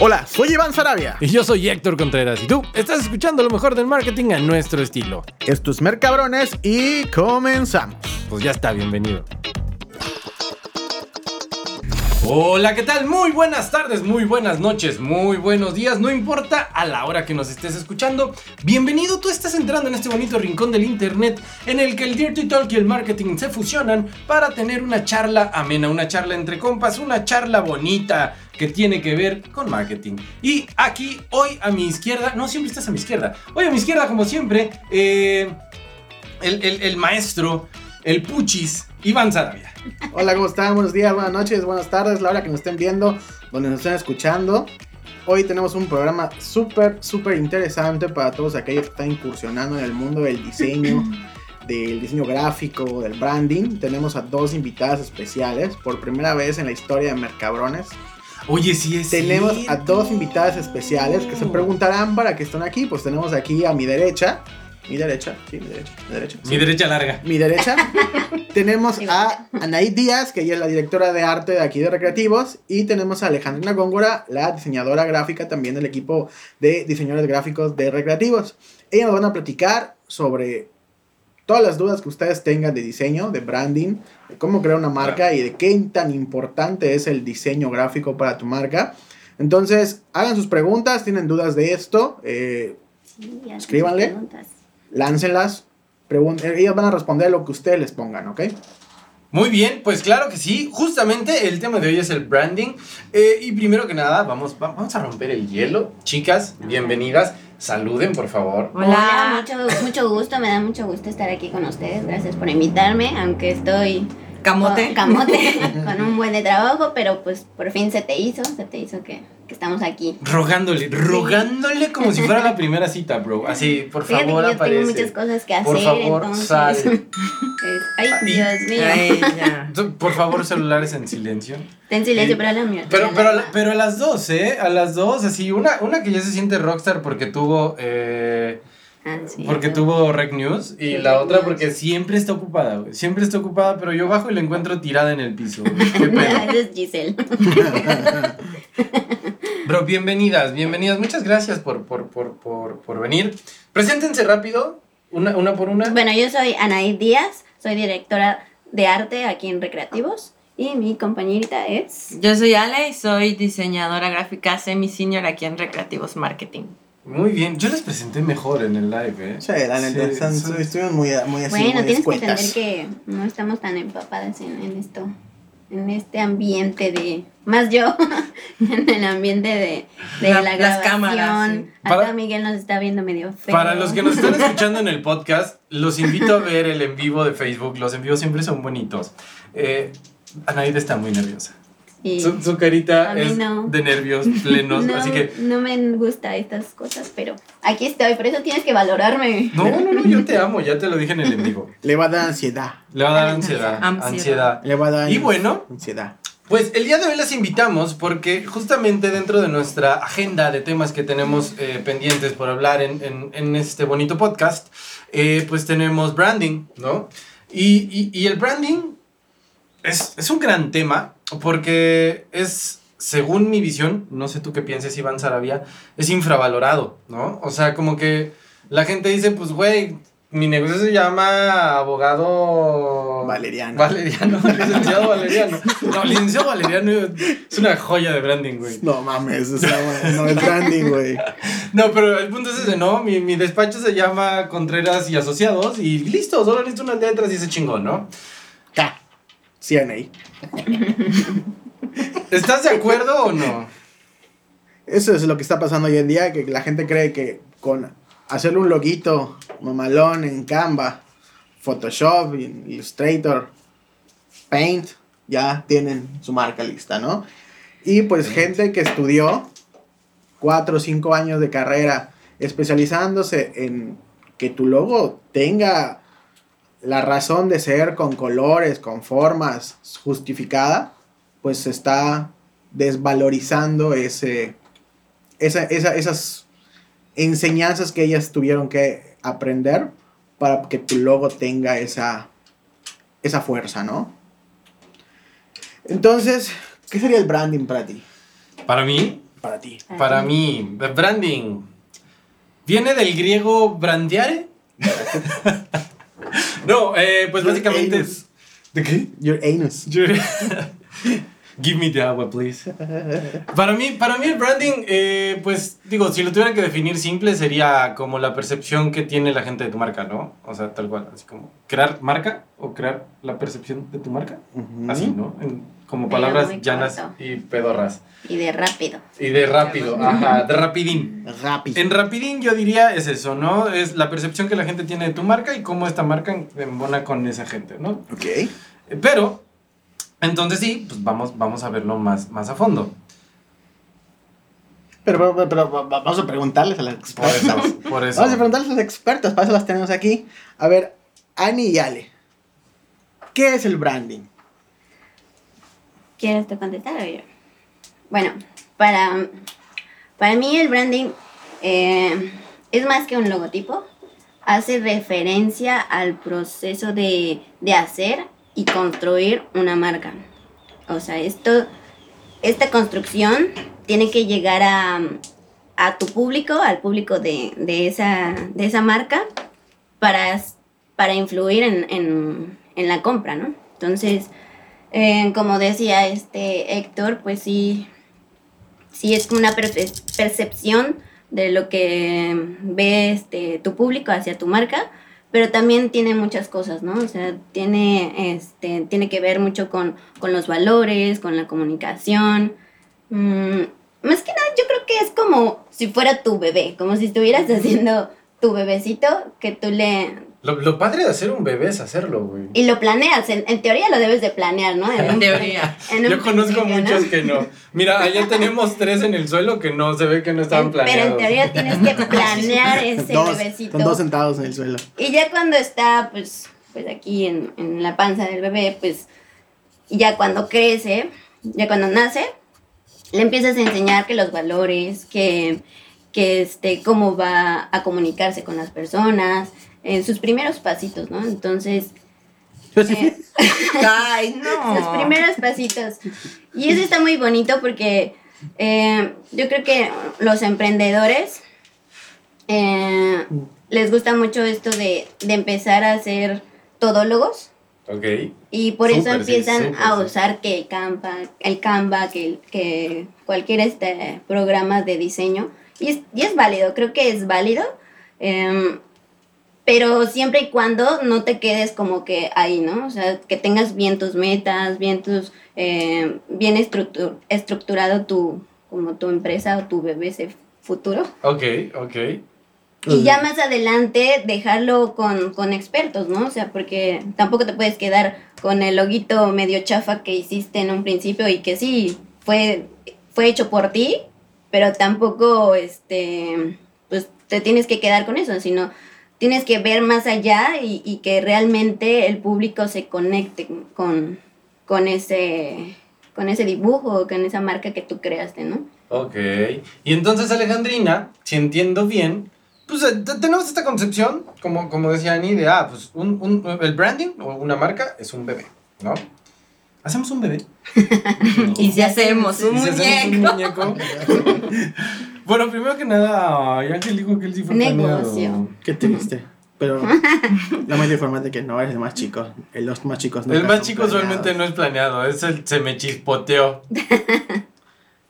Hola, soy Iván Sarabia. Y yo soy Héctor Contreras. Y tú estás escuchando lo mejor del marketing a nuestro estilo. Esto es Mercabrones y comenzamos. Pues ya está, bienvenido. Hola, ¿qué tal? Muy buenas tardes, muy buenas noches, muy buenos días, no importa a la hora que nos estés escuchando. Bienvenido, tú estás entrando en este bonito rincón del internet en el que el Dirty Talk y el marketing se fusionan para tener una charla amena, una charla entre compas, una charla bonita que tiene que ver con marketing. Y aquí, hoy a mi izquierda, no, siempre estás a mi izquierda, hoy a mi izquierda, como siempre, eh, el, el, el maestro, el puchis, Iván Sarabia. Hola, ¿cómo están? Buenos días, buenas noches, buenas tardes, la hora que nos estén viendo, donde nos estén escuchando. Hoy tenemos un programa súper, súper interesante para todos aquellos que están incursionando en el mundo del diseño, del diseño gráfico, del branding. Tenemos a dos invitadas especiales, por primera vez en la historia de Mercabrones. Oye, sí es Tenemos a dos invitadas especiales que se preguntarán para qué están aquí. Pues tenemos aquí a mi derecha, mi derecha, sí, mi derecha, mi derecha. Mi derecha larga. mi derecha tenemos a Anaí Díaz, que ella es la directora de arte de aquí de Recreativos, y tenemos a Alejandrina Góngora, la diseñadora gráfica también del equipo de diseñadores gráficos de Recreativos. Ellas nos van a platicar sobre todas las dudas que ustedes tengan de diseño, de branding, de cómo crear una marca y de qué tan importante es el diseño gráfico para tu marca. Entonces, hagan sus preguntas, tienen dudas de esto, eh, Sí, Escríbanle. láncenlas, pregun- ellas van a responder lo que ustedes les pongan, ¿ok? Muy bien, pues claro que sí. Justamente el tema de hoy es el branding. Eh, y primero que nada, vamos, va- vamos a romper el hielo. Chicas, bienvenidas. Saluden, por favor. Hola, mucho, mucho gusto, me da mucho gusto estar aquí con ustedes. Gracias por invitarme, aunque estoy Camote. con, camote, con un buen de trabajo, pero pues por fin se te hizo, se te hizo que, que estamos aquí. Rogándole, rogándole como si fuera la primera cita, bro. Así, por Fíjate favor, que yo aparece. tengo muchas cosas que hacer, Por favor, entonces. sal. ay. Dios mío. Ay, ya. Tú, Por favor, celulares en silencio. En silencio, pero la mía. Pero, pero, a pero a las dos, ¿eh? A las dos, así, una, una que ya se siente rockstar porque tuvo, eh, Ah, sí, porque pero- tuvo Rec News y Sí, la otra News. porque siempre está ocupada, güey. Siempre está ocupada, pero yo bajo y la encuentro tirada en el piso. ¿Qué pedo? Es Giselle. Bro, bienvenidas, bienvenidas. Muchas gracias por, por, por, por, por venir. Preséntense rápido, una, una por una. Bueno, yo soy Anaí Díaz, soy directora de arte aquí en Recreativos y mi compañerita es... Yo soy Ale y soy diseñadora gráfica semi-senior aquí en Recreativos Marketing. Muy bien, yo les presenté mejor en el live, ¿eh? Sí, la neta, Sí, están- sí. estuvimos muy, muy así, Bueno, muy tienes que entender que no estamos tan empapadas en, en esto, en este ambiente de... Más yo, en el ambiente de, de La- la, las grabación. cámaras, sí. Acá Para- Miguel nos está viendo medio feo. Para los que nos están escuchando en el podcast, los invito a ver el en vivo de Facebook. Los en vivo siempre son bonitos. Eh, Anaid está muy nerviosa. Su, su carita es no. de nervios plenos, no, así que... no me gusta estas cosas, pero aquí estoy, por eso tienes que valorarme. No, no, no, yo te amo, ya te lo dije en el en vivo. Le va a dar ansiedad. Le va a dar ansiedad, Ansiedad. ansiedad. Le va a dar Y bueno, ansiedad. Pues el día de hoy las invitamos porque justamente dentro de nuestra agenda de temas que tenemos eh, pendientes por hablar en, en- en este bonito podcast, eh, pues tenemos branding, ¿no? Y, y- y el branding es, es un gran tema porque es, según mi visión, no sé tú qué pienses, Iván Sarabia, es infravalorado, ¿no? O sea, como que la gente dice, pues, güey, mi negocio se llama abogado... Valeriano. Valeriano, licenciado Valeriano. No, licenciado Valeriano es una joya de branding, güey. No mames, o sea, güey, no es branding, güey. No, pero el punto es ese, ¿no? Mi, mi despacho se llama Contreras y Asociados y listo, solo necesito unas letras y ese chingón, ¿no? CNA. ¿Estás de acuerdo o no? Eso es lo que está pasando hoy en día, que la gente cree que con hacerle un loguito mamalón en Canva, Photoshop, Illustrator, Paint, ya tienen su marca lista, ¿no? Y pues gente que estudió cuatro o cinco años de carrera especializándose en que tu logo tenga la razón de ser con colores, con formas justificada, pues se está desvalorizando ese, esa, esa- esas enseñanzas que ellas tuvieron que aprender para que tu logo tenga esa, esa fuerza, ¿no? Entonces, ¿qué sería el branding para ti? Para mí, Para ti. para mí, branding viene del griego brandeare. no, eh, pues Your básicamente anus. es. ¿De qué? Your anus. Give me the agua, please. Para mí, para mí el branding, eh, pues digo, si lo tuviera que definir simple, sería como la percepción que tiene la gente de tu marca, ¿no? O sea, tal cual, así como crear marca o crear la percepción de tu marca, Ujú. así, ¿no? En- como palabras llanas corto. y pedorras. Y de rápido. Y de rápido, ajá, de rapidín. Rápido. En rapidín yo diría es eso, ¿no? Es la percepción que la gente tiene de tu marca y cómo esta marca embona con esa gente, ¿no? Ok. Pero, entonces sí, pues vamos, vamos a verlo más, más a fondo. Pero, pero, pero, pero vamos a preguntarles a Por eso, por eso. Vamos a preguntarles a los expertos, para eso las tenemos aquí. A ver, Ani y Ale. ¿Qué es el branding? ¿Quieres te contestar o yo? Bueno, para, para mí el branding eh, es más que un logotipo. Hace referencia al proceso de, de hacer y construir una marca. O sea, esto, esta construcción tiene que llegar a, a tu público, al público de, de esa, de esa marca, para, para influir en, en, en la compra, ¿no? Entonces, eh, como decía este Héctor, pues sí, sí es como una perce- percepción de lo que ve este, tu público hacia tu marca, pero también tiene muchas cosas, ¿no? O sea, tiene, este, tiene que ver mucho con, con los valores, con la comunicación. Mm, más que nada, yo creo que es como si fuera tu bebé, como si estuvieras haciendo tu bebecito que tú le, Lo, lo padre de hacer un bebé es hacerlo, güey. y lo planeas, en, en teoría lo debes de planear, ¿no? En En teoría. en Yo conozco muchos que no. Mira, allá tenemos tres en el suelo que no se ve que no estaban En- Pero planeados. en teoría tienes que planear ese Dos, bebecito. con dos sentados en el suelo. Y ya cuando está, pues, pues aquí en, en la panza del bebé, pues, ya cuando crece, ya cuando nace, le empiezas a enseñar que los valores, que, que este, cómo va a comunicarse con las personas, en sus primeros pasitos, ¿no? Entonces, eh, Ay, no. sus primeros pasitos. Y eso está muy bonito porque eh, yo creo que los emprendedores eh, les gusta mucho esto de, de empezar a hacer todólogos Ok. y por eso sí, empiezan a sí. usar que el Canva, el Canva, que, que cualquier este programa de diseño. Y es, y es válido, creo que es válido. em, pero siempre y cuando no te quedes como que ahí, ¿no? O sea, que tengas bien tus metas, bien tus, eh, bien estructu- estructurado tu, como tu empresa o tu bebé ese futuro. Ok, ok. Y ya más adelante dejarlo con, con expertos, ¿no? O sea, porque tampoco te puedes quedar con el loguito medio chafa que hiciste en un principio y que sí, fue, fue hecho por ti, pero tampoco, este, pues te tienes que quedar con eso, sino tienes que ver más allá y, que realmente el público se conecte con, con, ese, con ese dibujo, con esa marca que tú creaste, ¿no? Ok. Y entonces, Alejandrina, si entiendo bien, pues eh, te- tenemos esta concepción, como, como decía Ani, de, ah, pues un, un- el branding o una marca es un bebé, ¿no? ¿Hacemos un bebé? Y si hacemos un ¿Y si hacemos un muñeco. muñeco? bueno, primero que nada, Ángel dijo que él sí fue Negocio. planeado. Qué triste. Pero lamento informarte que no eres el más chico. El- Los más chicos El nunca más chico planeados. no es planeado, es el se me chispoteó.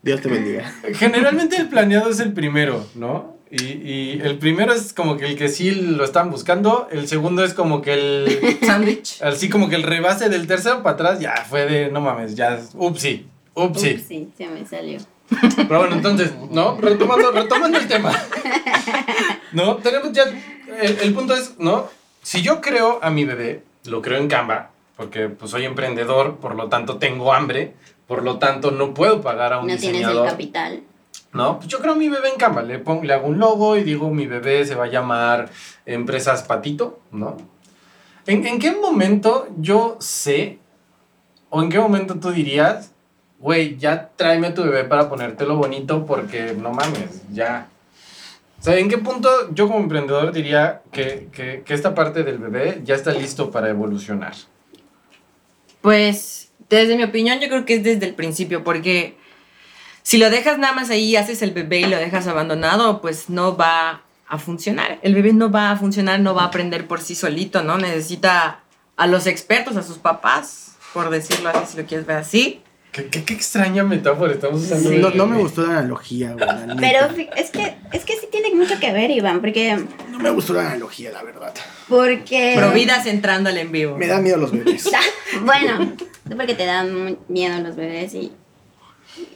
Dios te bendiga. Generalmente el planeado es el primero, ¿no? Y, y el primero es como que el que sí lo están buscando, el segundo es como que el... Sándwich. Así como que el rebase del tercero para atrás ya fue de, no mames, ya, upsi, upsi. Ups, sí, se me salió. Pero bueno, entonces, ¿no? Retomando, retomando el tema. ¿No? Tenemos ya, el, el punto es, ¿no? Si yo creo a mi bebé, lo creo en Canva, porque pues soy emprendedor, por lo tanto tengo hambre, por lo tanto no puedo pagar a un No tienes el capital. ¿No? Pues yo creo mi bebé en Canva, le, pongo, le hago un logo y digo mi bebé se va a llamar Empresas Patito, ¿no? ¿En, en qué momento yo sé, o en qué momento tú dirías, güey, ya tráeme a tu bebé para ponértelo bonito porque no mames, ya. O sea, ¿en qué punto yo como emprendedor diría que, que, que esta parte del bebé ya está listo para evolucionar? Pues, desde mi opinión, yo creo que es desde el principio, porque si lo dejas nada más ahí, haces el bebé y lo dejas abandonado, pues no va a funcionar. El bebé no va a funcionar, no va a aprender por sí solito, ¿no? Necesita a los expertos, a sus papás, por decirlo así, si lo quieres ver así. ¿Qué, qué, qué extraña metáfora estamos usando. Sí. No, no me gustó la analogía, güey. la. Pero es que, es que sí tiene mucho que ver, Iván, porque... No me gustó la analogía, la verdad. porque Providas entrando al en vivo. Me dan miedo los bebés. Bueno, porque te dan miedo los bebés y,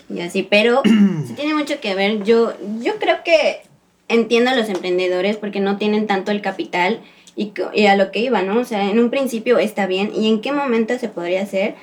y así, pero sí tiene mucho que ver. Yo, yo creo que entiendo a los emprendedores porque no tienen tanto el capital y a lo que iba, ¿no? O sea, en un principio está bien. ¿Y en qué momento se podría hacer?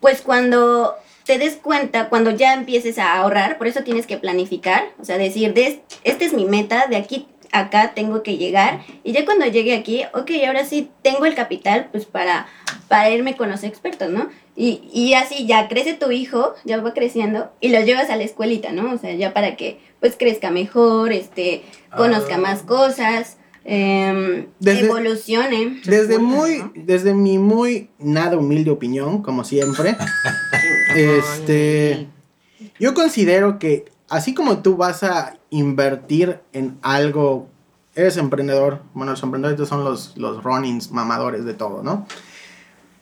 Pues cuando te des cuenta, cuando ya empieces a ahorrar, por eso tienes que planificar, o sea, decir, de, esta es mi meta, de aquí a acá tengo que llegar, y ya cuando llegue aquí, ok, ahora sí tengo el capital, pues para, para irme con los expertos, ¿no? Y, y así ya crece tu hijo, ya va creciendo, y lo llevas a la escuelita, ¿no? O sea, ya para que pues crezca mejor, este, conozca Ah. más cosas, em, Desde- evolucione. Desde muy, ¿no? desde mi muy nada humilde opinión, como siempre, este, yo considero que así como tú vas a invertir en algo, eres emprendedor, bueno, los emprendedores son los, los runnings mamadores de todo, ¿no?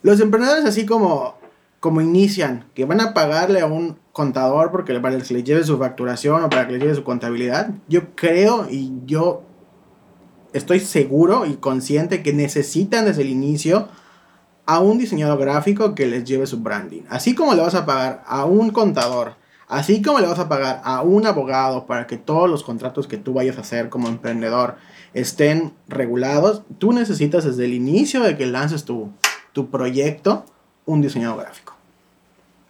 Los emprendedores así como, como inician, que van a pagarle a un contador porque para que le lleve su facturación o para que le lleve su contabilidad, yo creo y yo estoy seguro y consciente que necesitan desde el inicio a un diseñador gráfico que les lleve su branding. Así como le vas a pagar a un contador, así como le vas a pagar a un abogado para que todos los contratos que tú vayas a hacer como emprendedor estén regulados, tú necesitas desde el inicio de que lances tu, tu proyecto un diseñador gráfico.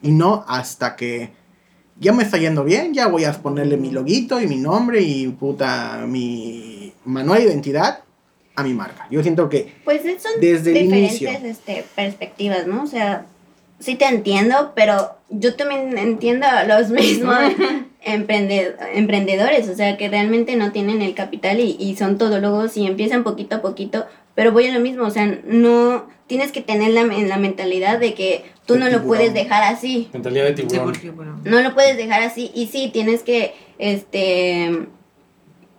Y no hasta que ya me está yendo bien, ya voy a ponerle mi loguito y mi nombre y puta mi manual de identidad a mi marca. Yo siento que Pues es- son Desde el diferentes inicio. este, perspectivas, ¿no? O sea, sí te entiendo, pero yo también entiendo a los mismos emprende- emprendedores, o sea, que realmente no tienen el capital y, y son todólogos y empiezan poquito a poquito, pero voy a lo mismo, o sea, no tienes que tener la, en la mentalidad de que tú De no lo tiburón. puedes dejar así. Mentalidad de Sí, tiburón. porque, bueno, No lo puedes dejar así y sí, tienes que, este,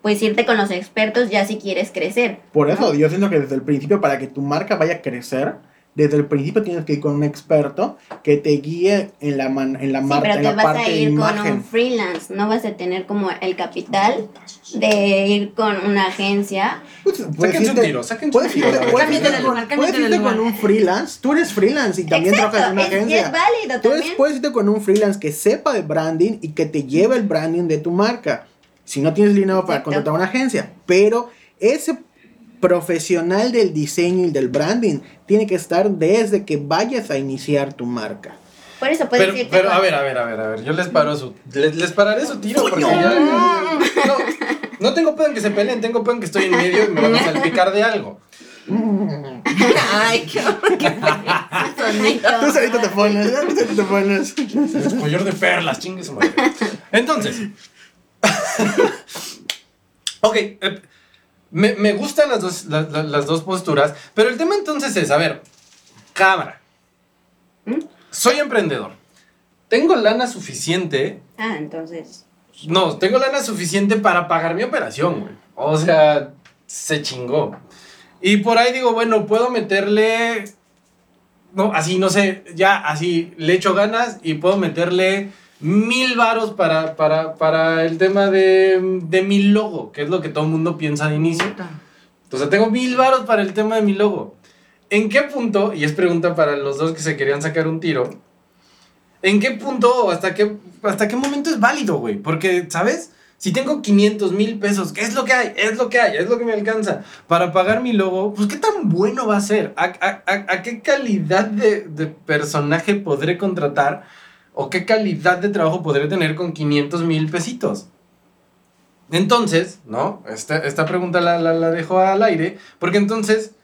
pues irte con los expertos ya si quieres crecer. por eso yo siento que desde el principio para que tu marca vaya a crecer, desde el principio tienes que ir con un experto que te guíe en la man- en la Sí, marca, pero en te la vas parte a ir con un freelance, no vas a tener como el capital de ir con una agencia. Pues, puedes Sáquense un tiro, sáquense puedes un irte- tiro. puedes irte con- lugar, puedes cámbiate de irte con lugar. un freelance, tú eres freelance y también trabajas en una es, y agencia. es válido Tú también. eres- puedes irte con un freelance que sepa de branding y que te lleve el branding de tu marca. Si no tienes dinero para Exacto. contratar una agencia. Pero ese profesional del diseño y del branding tiene que estar desde que vayas a iniciar tu marca. Por eso puedes Pero, irte pero con- a ver, a ver, a ver, a ver. Yo les paro su. Les, les pararé su tiro porque ya. ya- no, no tengo pedo en que se peleen, tengo pedo en que estoy en medio y me van a salpicar de algo. Ay, qué, qué sonido. Tú solito te pones, tú solito te pones. El collar de perlas, chingue su madre. Entonces. ok. eh, me, me gustan las dos, la- la- las dos posturas, pero el tema entonces es, a ver, cámara. ¿Mm? Soy emprendedor. Tengo lana suficiente. Ah, entonces. No, tengo lana suficiente para pagar mi operación, güey. O sea, se chingó. Y por ahí digo, bueno, puedo meterle. No, así, no sé, ya así le echo ganas y puedo meterle mil varos para, para, para el tema de, de mi logo, que es lo que todo el mundo piensa de inicio. Entonces tengo mil varos para el tema de mi logo. ¿En qué punto, y es pregunta para los dos que se querían sacar un tiro, ¿en qué punto o hasta qué, hasta qué momento es válido, güey? Porque, ¿sabes? Si tengo 500 mil pesos, ¿qué es lo que hay? Es lo que hay, es lo que me alcanza para pagar mi logo, pues ¿qué tan bueno va a ser? ¿A, a- a- a qué calidad de, de personaje podré contratar? ¿O qué calidad de trabajo podré tener con 500 mil pesitos? Entonces, ¿no? Esta, esta pregunta la, la, la dejo al aire, porque entonces,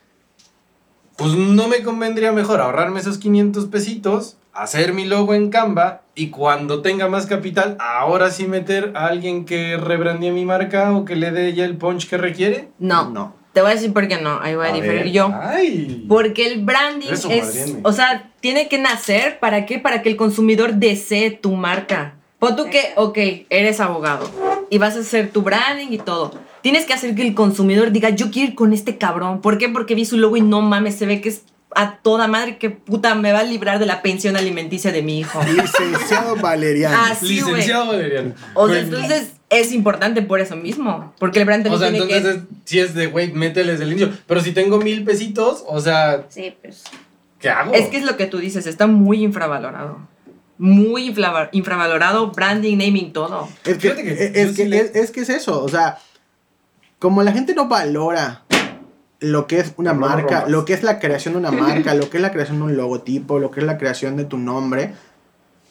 pues no me convendría mejor ahorrarme esos 500 pesitos, hacer mi logo en Canva y cuando tenga más capital, ahora sí meter a alguien que rebrandee mi marca o que le dé ya el punch que requiere. No, No. Te voy a decir por qué no. Ahí voy a, A diferir ver. yo. Ay. Porque el branding Eso, es, madriene. o sea, tiene que nacer, ¿para qué? Para que el consumidor desee tu marca. Pon tú que, ok, eres abogado y vas a hacer tu branding y todo. Tienes que hacer que el consumidor diga, yo quiero ir con este cabrón. ¿Por qué? Porque vi su logo y no mames, se ve que es a toda madre que puta me va a librar de la pensión alimenticia de mi hijo. Licenciado Valeriano. Así. Licenciado Valeriano. O sea, Güey, entonces es importante por eso mismo. Porque el brand O también sea, tiene entonces que... es- si es de, güey, métele desde el inicio. Pero si tengo mil pesitos, o sea, Sí, pues. ¿qué hago? Es que es lo que tú dices, está muy infravalorado. Muy infravalorado, branding, naming, todo. Es que, Fíjate que es, que, le- es, es que es eso, o sea, como la gente no valora lo que es una No marca, lo que es la creación de una marca, lo que es la creación de un logotipo, lo que es la creación de tu nombre,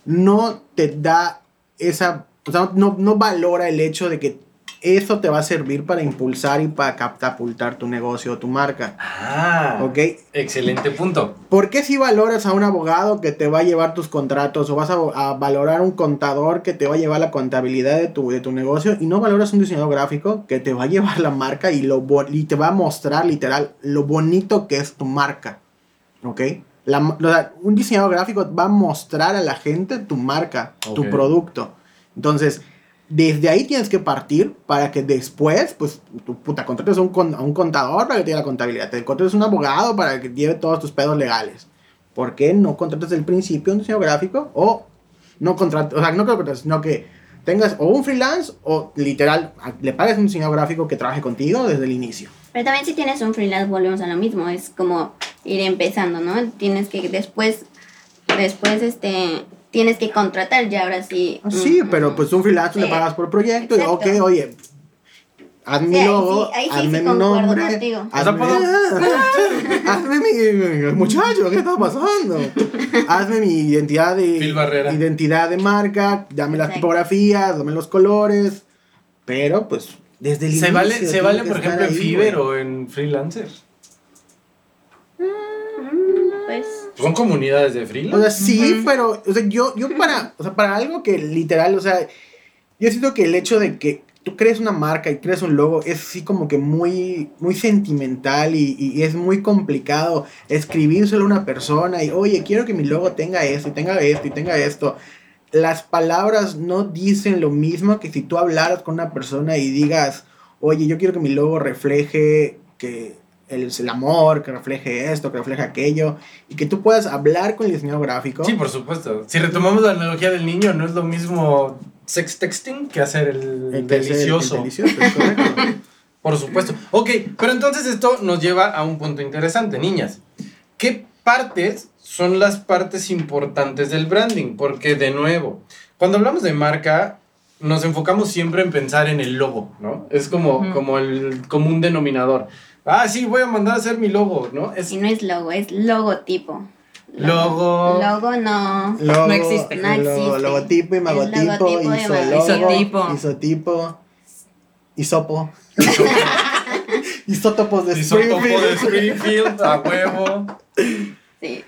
no te da esa, o sea, no, no valora el hecho de que eso te va a servir para impulsar y para catapultar tu negocio o tu marca. Ah, ¿Ok? excelente punto. ¿Por qué si valoras a un abogado que te va a llevar tus contratos o vas a, a valorar a un contador que te va a llevar la contabilidad de tu, de tu negocio y no valoras un diseñador gráfico que te va a llevar la marca y, lo, y te va a mostrar literal lo bonito que es tu marca? ¿Ok? La o sea, un diseñador gráfico va a mostrar a la gente tu marca, tu producto. Entonces, desde ahí tienes que partir para que después, pues, tu puta, contrates a un, a un contador para que te lleve la contabilidad. Te contrates a un abogado para que lleve todos tus pedos legales. ¿Por qué no contratas el principio un diseñador gráfico? O no contratas, o sea, no que contrates, sino que tengas o un freelance o literal, le pagues un diseñador gráfico que trabaje contigo desde el inicio. Pero también si tienes un freelance volvemos a lo mismo, es como ir empezando, ¿no? Tienes que después, después este, tienes que contratar ya ahora sí. Ah, Sí, un- pero pues un freelance le pagas por proyecto y Exacto. ok, oye, haz mi Sí, ahí logo, sí- ahí sí hazme sí mi concuerdo nombre, contigo. hazme, hazme mi muchacho, ¿qué está pasando? hazme mi identidad de Phil Barrera. identidad de marca, dame las tipografías, dame los colores, pero pues desde el ¿Se inicio vale, se vale por ejemplo, en Fiverr o en Freelancer? Mm, Pues Son comunidades de O freelance. sea, sí, pero, o sea, yo, yo para, o sea, para algo que literal, o sea, yo siento que el hecho de que tú crees una marca y crees un logo es así como que muy, muy sentimental y, y es muy complicado escribírselo a una persona y, oye, quiero que mi logo tenga esto y tenga esto y tenga esto. Las palabras no dicen lo mismo que si tú hablaras con una persona y digas, oye, yo quiero que mi logo refleje que el, el amor, que refleje esto, que refleje aquello, y que tú puedas hablar con el diseñador gráfico. Sí, por supuesto. Si retomamos la analogía del niño, no es lo mismo sex texting que hacer el, El es el- el delicioso. delicioso, es correcto. Por supuesto. Ok, pero entonces esto nos lleva a un punto interesante, niñas. ¿Qué partes son las partes importantes del branding? Porque, de nuevo, cuando hablamos de marca, nos enfocamos siempre en pensar en el logo, ¿no? Es como, Ujú. como el común denominador. Ah, sí, voy a mandar a hacer mi logo, ¿no? Es y no es logo, es logotipo. Logo. Logo no. Logo, No existe. No existe. Logotipo, Es imagotipo, logotipo, isologo, imagotipo. isotipo, isopo. Isótopos de Isótopo de Springfield. Springfield, a huevo. Sí.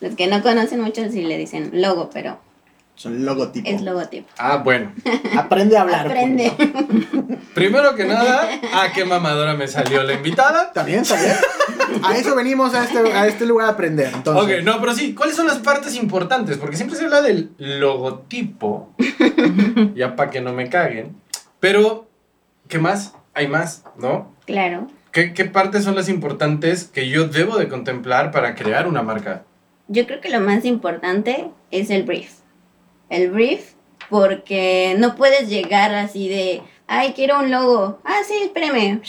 Los que no conocen mucho sí le dicen logo, pero Son logotipos. es logotipo. Ah, bueno. Aprende a hablar. Aprende. Primero que nada, ¿a qué mamadora me salió la invitada? También, también. A eso venimos a este, a este lugar a aprender. Entonces, Ok, no, pero sí, ¿cuáles son las partes importantes? Porque siempre se habla del logotipo, ya para que no me caguen, pero, ¿qué más? Hay más, ¿no? Claro. ¿Qué, ¿Qué partes son las importantes que yo debo de contemplar para crear una marca? Yo creo que lo más importante es el brief. El brief, porque no puedes llegar así de, ay, quiero un logo. Ah, sí, espérame.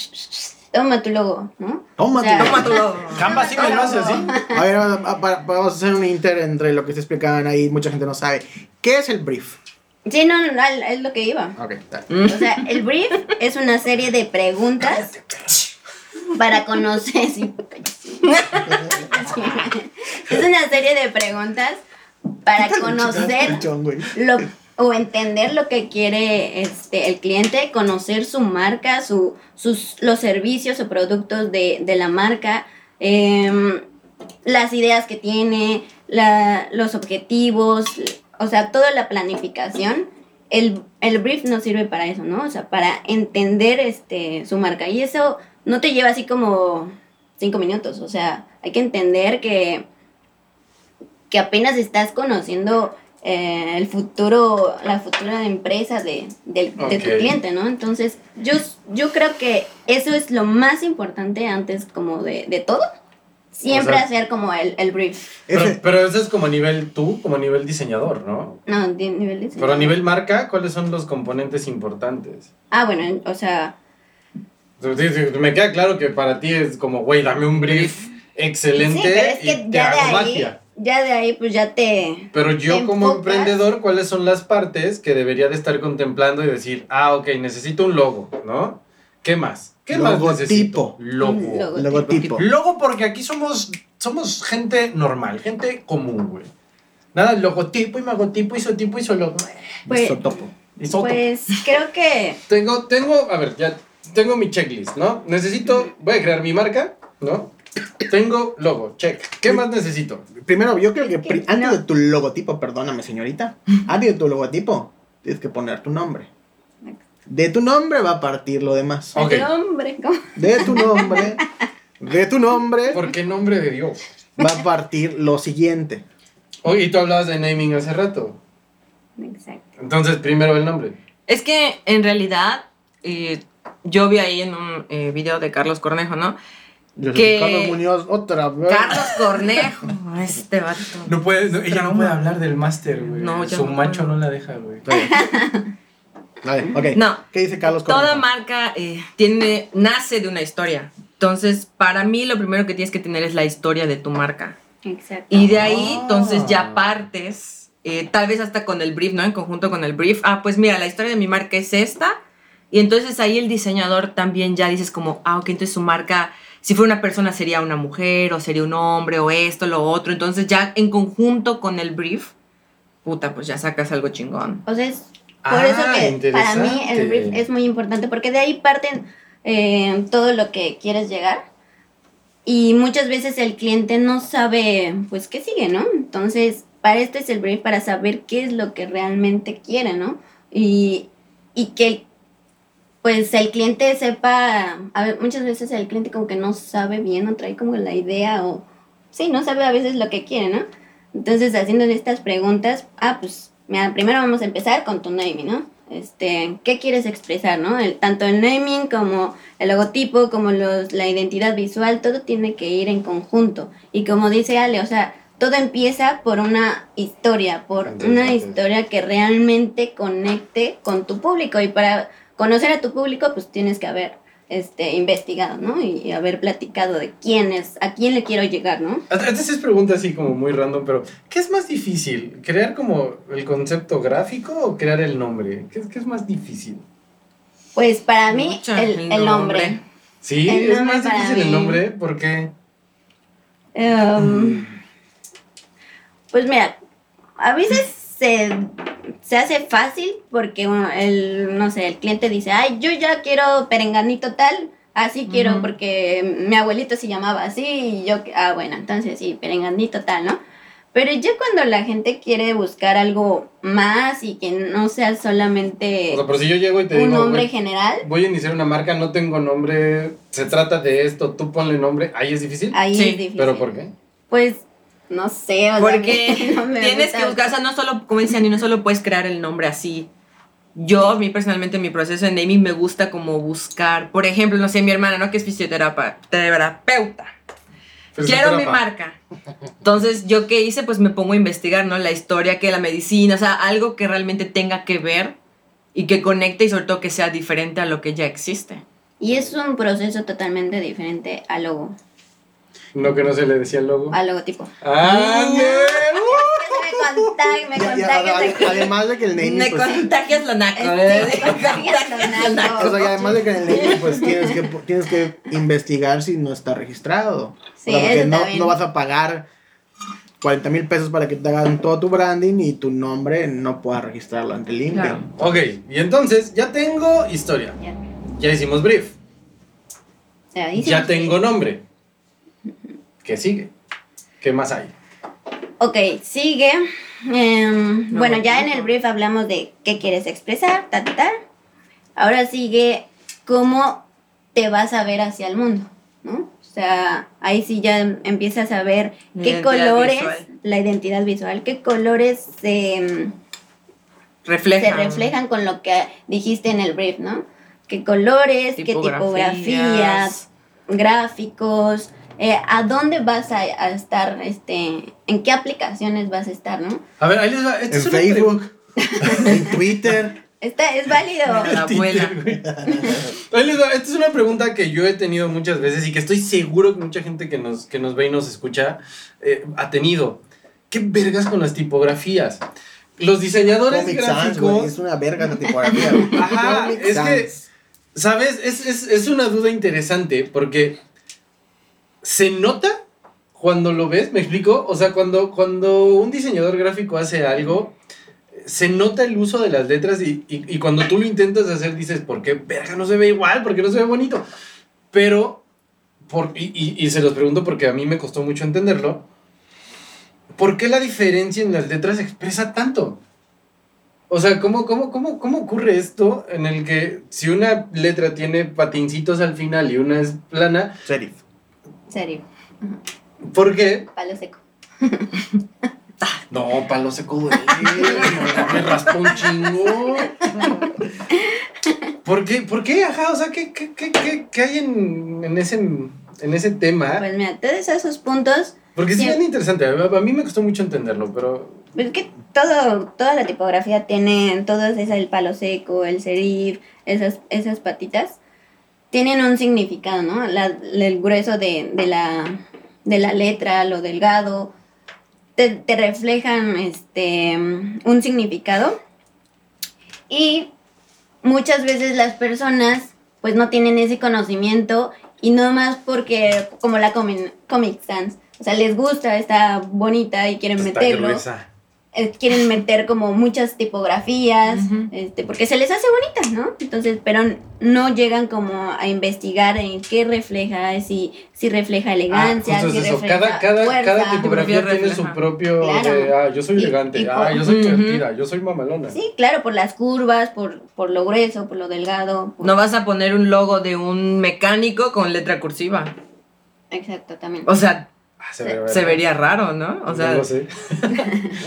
Toma tu logo, ¿no? Toma O sea, tu Toma tu logo. Canva sí me lo hace así. A ver, vamos a, hacer un inter entre lo que se explicaban ahí, mucha gente no sabe. ¿Qué es el brief? Sí, no, no, no, es lo que iba. Ok, está. O sea, el brief es una serie de preguntas para conocer. sí. Es una serie de preguntas para conocer lo, o entender lo que quiere este, el cliente, conocer su marca, su, sus, los servicios o productos de, de la marca, em, las ideas que tiene, la- los objetivos, o sea, toda la planificación. El, el brief nos sirve para eso, ¿no? O sea, para entender este, su marca. Y eso no te lleva así como cinco minutos. O sea, hay que entender que, que apenas estás conociendo eh, el futuro, la futura empresa de, del- de tu cliente, ¿no? Entonces, yo, yo creo que eso es lo más importante antes como de, de todo. Siempre O sea- hacer como el, el brief. Pero, eso es como a nivel tú, como a nivel diseñador, ¿no? No, de nivel de Pero a nivel marca, ¿cuáles son los componentes importantes? Ah, bueno, o sea, Sí, sí, Me queda claro que para ti es como, güey, dame un brief excelente sí, pero es que y te ya de hago ahí, magia. Ya de ahí pues ya te... Pero yo te como enfocas. emprendedor, ¿cuáles son las partes que debería de estar contemplando y decir, ah, ok, necesito un logo, ¿no? ¿Qué más? ¿Qué más Logotipo. necesito? Logo. Logotipo. Logo porque aquí somos, somos gente normal, gente común, güey. Nada, logotipo y magotipo, isotipo y solo... Pues, Isotopo. Isotopo. pues creo que... Tengo, tengo, a ver, ya tengo mi checklist, ¿no? Necesito, voy a crear mi marca, ¿no? Tengo logo, check. ¿Qué más necesito? Primero, yo creo que pri- antes no. de tu logotipo, perdóname señorita, antes de tu logotipo, tienes que poner tu nombre. De tu nombre va a partir lo demás. Ok. El hombre, ¿cómo? De tu nombre, de tu nombre Porque nombre de Dios. va a partir lo siguiente. Oye, y tú hablabas de naming hace rato. Exacto. Entonces, primero el nombre. Es que en realidad, eh, yo vi ahí en un eh, video de Carlos Cornejo, ¿no? Que- Carlos Muñoz, otra vez. Carlos Cornejo, este vato. No puede, no, ella no puede hablar del máster, güey. No, Su no macho puedo. no la deja, güey. Vale, ok. No. ¿Qué dice Carlos Toda Cornejo? marca eh, tiene, nace de una historia. Entonces, para mí lo primero que tienes que tener es la historia de tu marca. Exacto. Y de ahí, Ah. entonces ya partes, eh, tal vez hasta con el brief, ¿no? En conjunto con el brief. Ah, pues mira, la historia de mi marca es esta. Y entonces ahí el diseñador también ya dices como, ah, ok, entonces su marca, si fuera una persona sería una mujer o sería un hombre o esto, lo otro. Entonces ya en conjunto con el brief, puta, pues ya sacas algo chingón. O sea, es por Ah, eso que para mí el brief es muy importante porque de ahí parten eh, todo lo que quieres llegar y muchas veces el cliente no sabe pues qué sigue, ¿no? Entonces, para esto es el brief, para saber qué es lo que realmente quiere, ¿no? Y, y que pues el cliente sepa, a ver, muchas veces el cliente como que no sabe bien o trae como la idea o sí, no sabe a veces lo que quiere, ¿no? Entonces, haciendo estas preguntas, ah, pues, mira, primero vamos a empezar con tu naming, ¿no? Este, ¿qué quieres expresar, no? El, tanto el naming como el logotipo, como los, la identidad visual, todo tiene que ir en conjunto. Y como dice Ale, o sea, todo empieza por una historia, por una historia que realmente conecte con tu público. Y para conocer a tu público, pues tienes que haber este, investigado, ¿no? Y, y haber platicado de quién es, a quién le quiero llegar, ¿no? Sí es pregunta así como muy random, pero ¿qué es más difícil? ¿Crear como el concepto gráfico o crear el nombre? ¿Qué es, qué es más difícil? Pues para mí, el, el nombre. Sí, El es nombre más difícil el nombre porque... Em, Pues mira, a veces se, se hace fácil porque bueno, el, no sé, el cliente dice, ay, yo ya quiero perenganito tal, así quiero porque mi abuelito se llamaba así y yo, ah, bueno, entonces sí, perenganito tal, ¿no? Pero ya cuando la gente quiere buscar algo más y que no sea solamente O sea, pero si yo llego y te un digo, nombre general, voy a iniciar una marca, no tengo nombre, se trata de esto, tú ponle nombre, ahí es difícil. ahí Sí, es difícil. ¿Pero por qué? Pues, no sé, o sea, Porque no me tienes gusta. que buscar, o sea, no solo, como decían, y no solo puedes crear el nombre así. Yo, a mí personalmente, en mi proceso de naming me gusta como buscar, por ejemplo, no sé, mi hermana, ¿no? Que es fisioterapeuta. terapeuta. Quiero mi marca. Entonces, ¿yo qué hice? Pues me pongo a investigar, ¿no? La historia, que la medicina, o sea, algo que realmente tenga que ver y que conecte y sobre todo que sea diferente a lo que ya existe. Y es un proceso totalmente diferente al logo, No que no se le decía el logo. al logotipo. ¡Ah, me contagias, me Ya- ya, contagias además de que el Me pues, contagias la naco, Este, me contagias lo naco. o sea, además de que en el naming, pues tienes que, tienes que investigar si no está registrado. Sí, o sea, porque no, no vas a pagar 40 mil pesos para que te hagan todo tu branding y tu nombre no puedas registrarlo ante el INPE. Claro. Ok, y entonces ya tengo historia. Ya. Ya hicimos brief. Sea, dice- Ya tengo nombre. ¿Qué sigue? ¿Qué más hay? Ok, sigue. Em, No, bueno, ya en el brief hablamos de qué quieres expresar, tal, tal. Ahora sigue cómo te vas a ver hacia el mundo, ¿no? sea, ahí sí ya empiezas a ver La qué colores, visual. la identidad visual, qué colores se, se Refleja. reflejan con lo que dijiste en el brief, ¿no? ¿Qué colores, qué tipografías, gráficos, eh, a dónde vas a, a estar, este, en qué aplicaciones vas a estar, ¿no? A ver, ahí les va. En Facebook, en Twitter. Es válido. La abuela. Ahí les va, Esta es una pregunta que yo he tenido muchas veces y que estoy seguro que mucha gente que nos, que nos ve y nos escucha eh, ha tenido. ¿Qué vergas con las tipografías? Los diseñadores Comic gráficos. Es una verga la tipografía. Ajá, Comic es que-. ¿Sabes? Es, es, es una duda interesante porque se nota cuando lo ves, ¿me explico? O sea, cuando, cuando un diseñador gráfico hace algo, se nota el uso de las letras y, y- cuando tú lo intentas hacer dices, ¿por qué verga no se ve igual? ¿Por qué no se ve bonito? Pero, por, y, y- y se los pregunto porque a mí me costó mucho entenderlo, ¿por qué la diferencia en las letras expresa tanto? O sea, ¿cómo, cómo, cómo, ¿cómo ocurre esto en el que si una letra tiene patincitos al final y una es plana, Serif. Serio, ¿por qué? palo seco. No, palo seco duele, me raspó un chingo. ¿Por qué? ¿Por qué? Ajá, o sea, ¿qué, qué, qué, qué, qué hay en, en, ese, en ese tema? Pues mira, todos esos puntos, Porque es interesante, a mí me costó mucho entenderlo, pero... pues que todo, toda la tipografía tiene, todos es el palo seco, el serif, esas, esas patitas, tienen un significado, ¿no? La- el grueso de, de la, de la letra, lo delgado, te, te reflejan este, un significado. Y muchas veces las personas pues no tienen ese conocimiento y no más porque como la Comic, Sans, o sea, les gusta, está bonita y quieren Está meterlo gruesa. Eh, quieren meter como muchas tipografías, este, porque se les hace bonitas, ¿no? Entonces, pero no llegan como a investigar en qué refleja, si, si refleja elegancia, Ah, justo si es eso. refleja Cada, cada, fuerza. cada tipografía Refleja. tiene su propio Claro. de, ah, yo soy Y- elegante, y ah, yo soy divertida, yo soy mamalona. Sí, claro, por las curvas, por, por lo grueso, por lo delgado. por- No vas a poner un logo de un mecánico con letra cursiva. Exacto, también. O sea, se, ve, se vería raro, ¿no? O sea, no lo sé.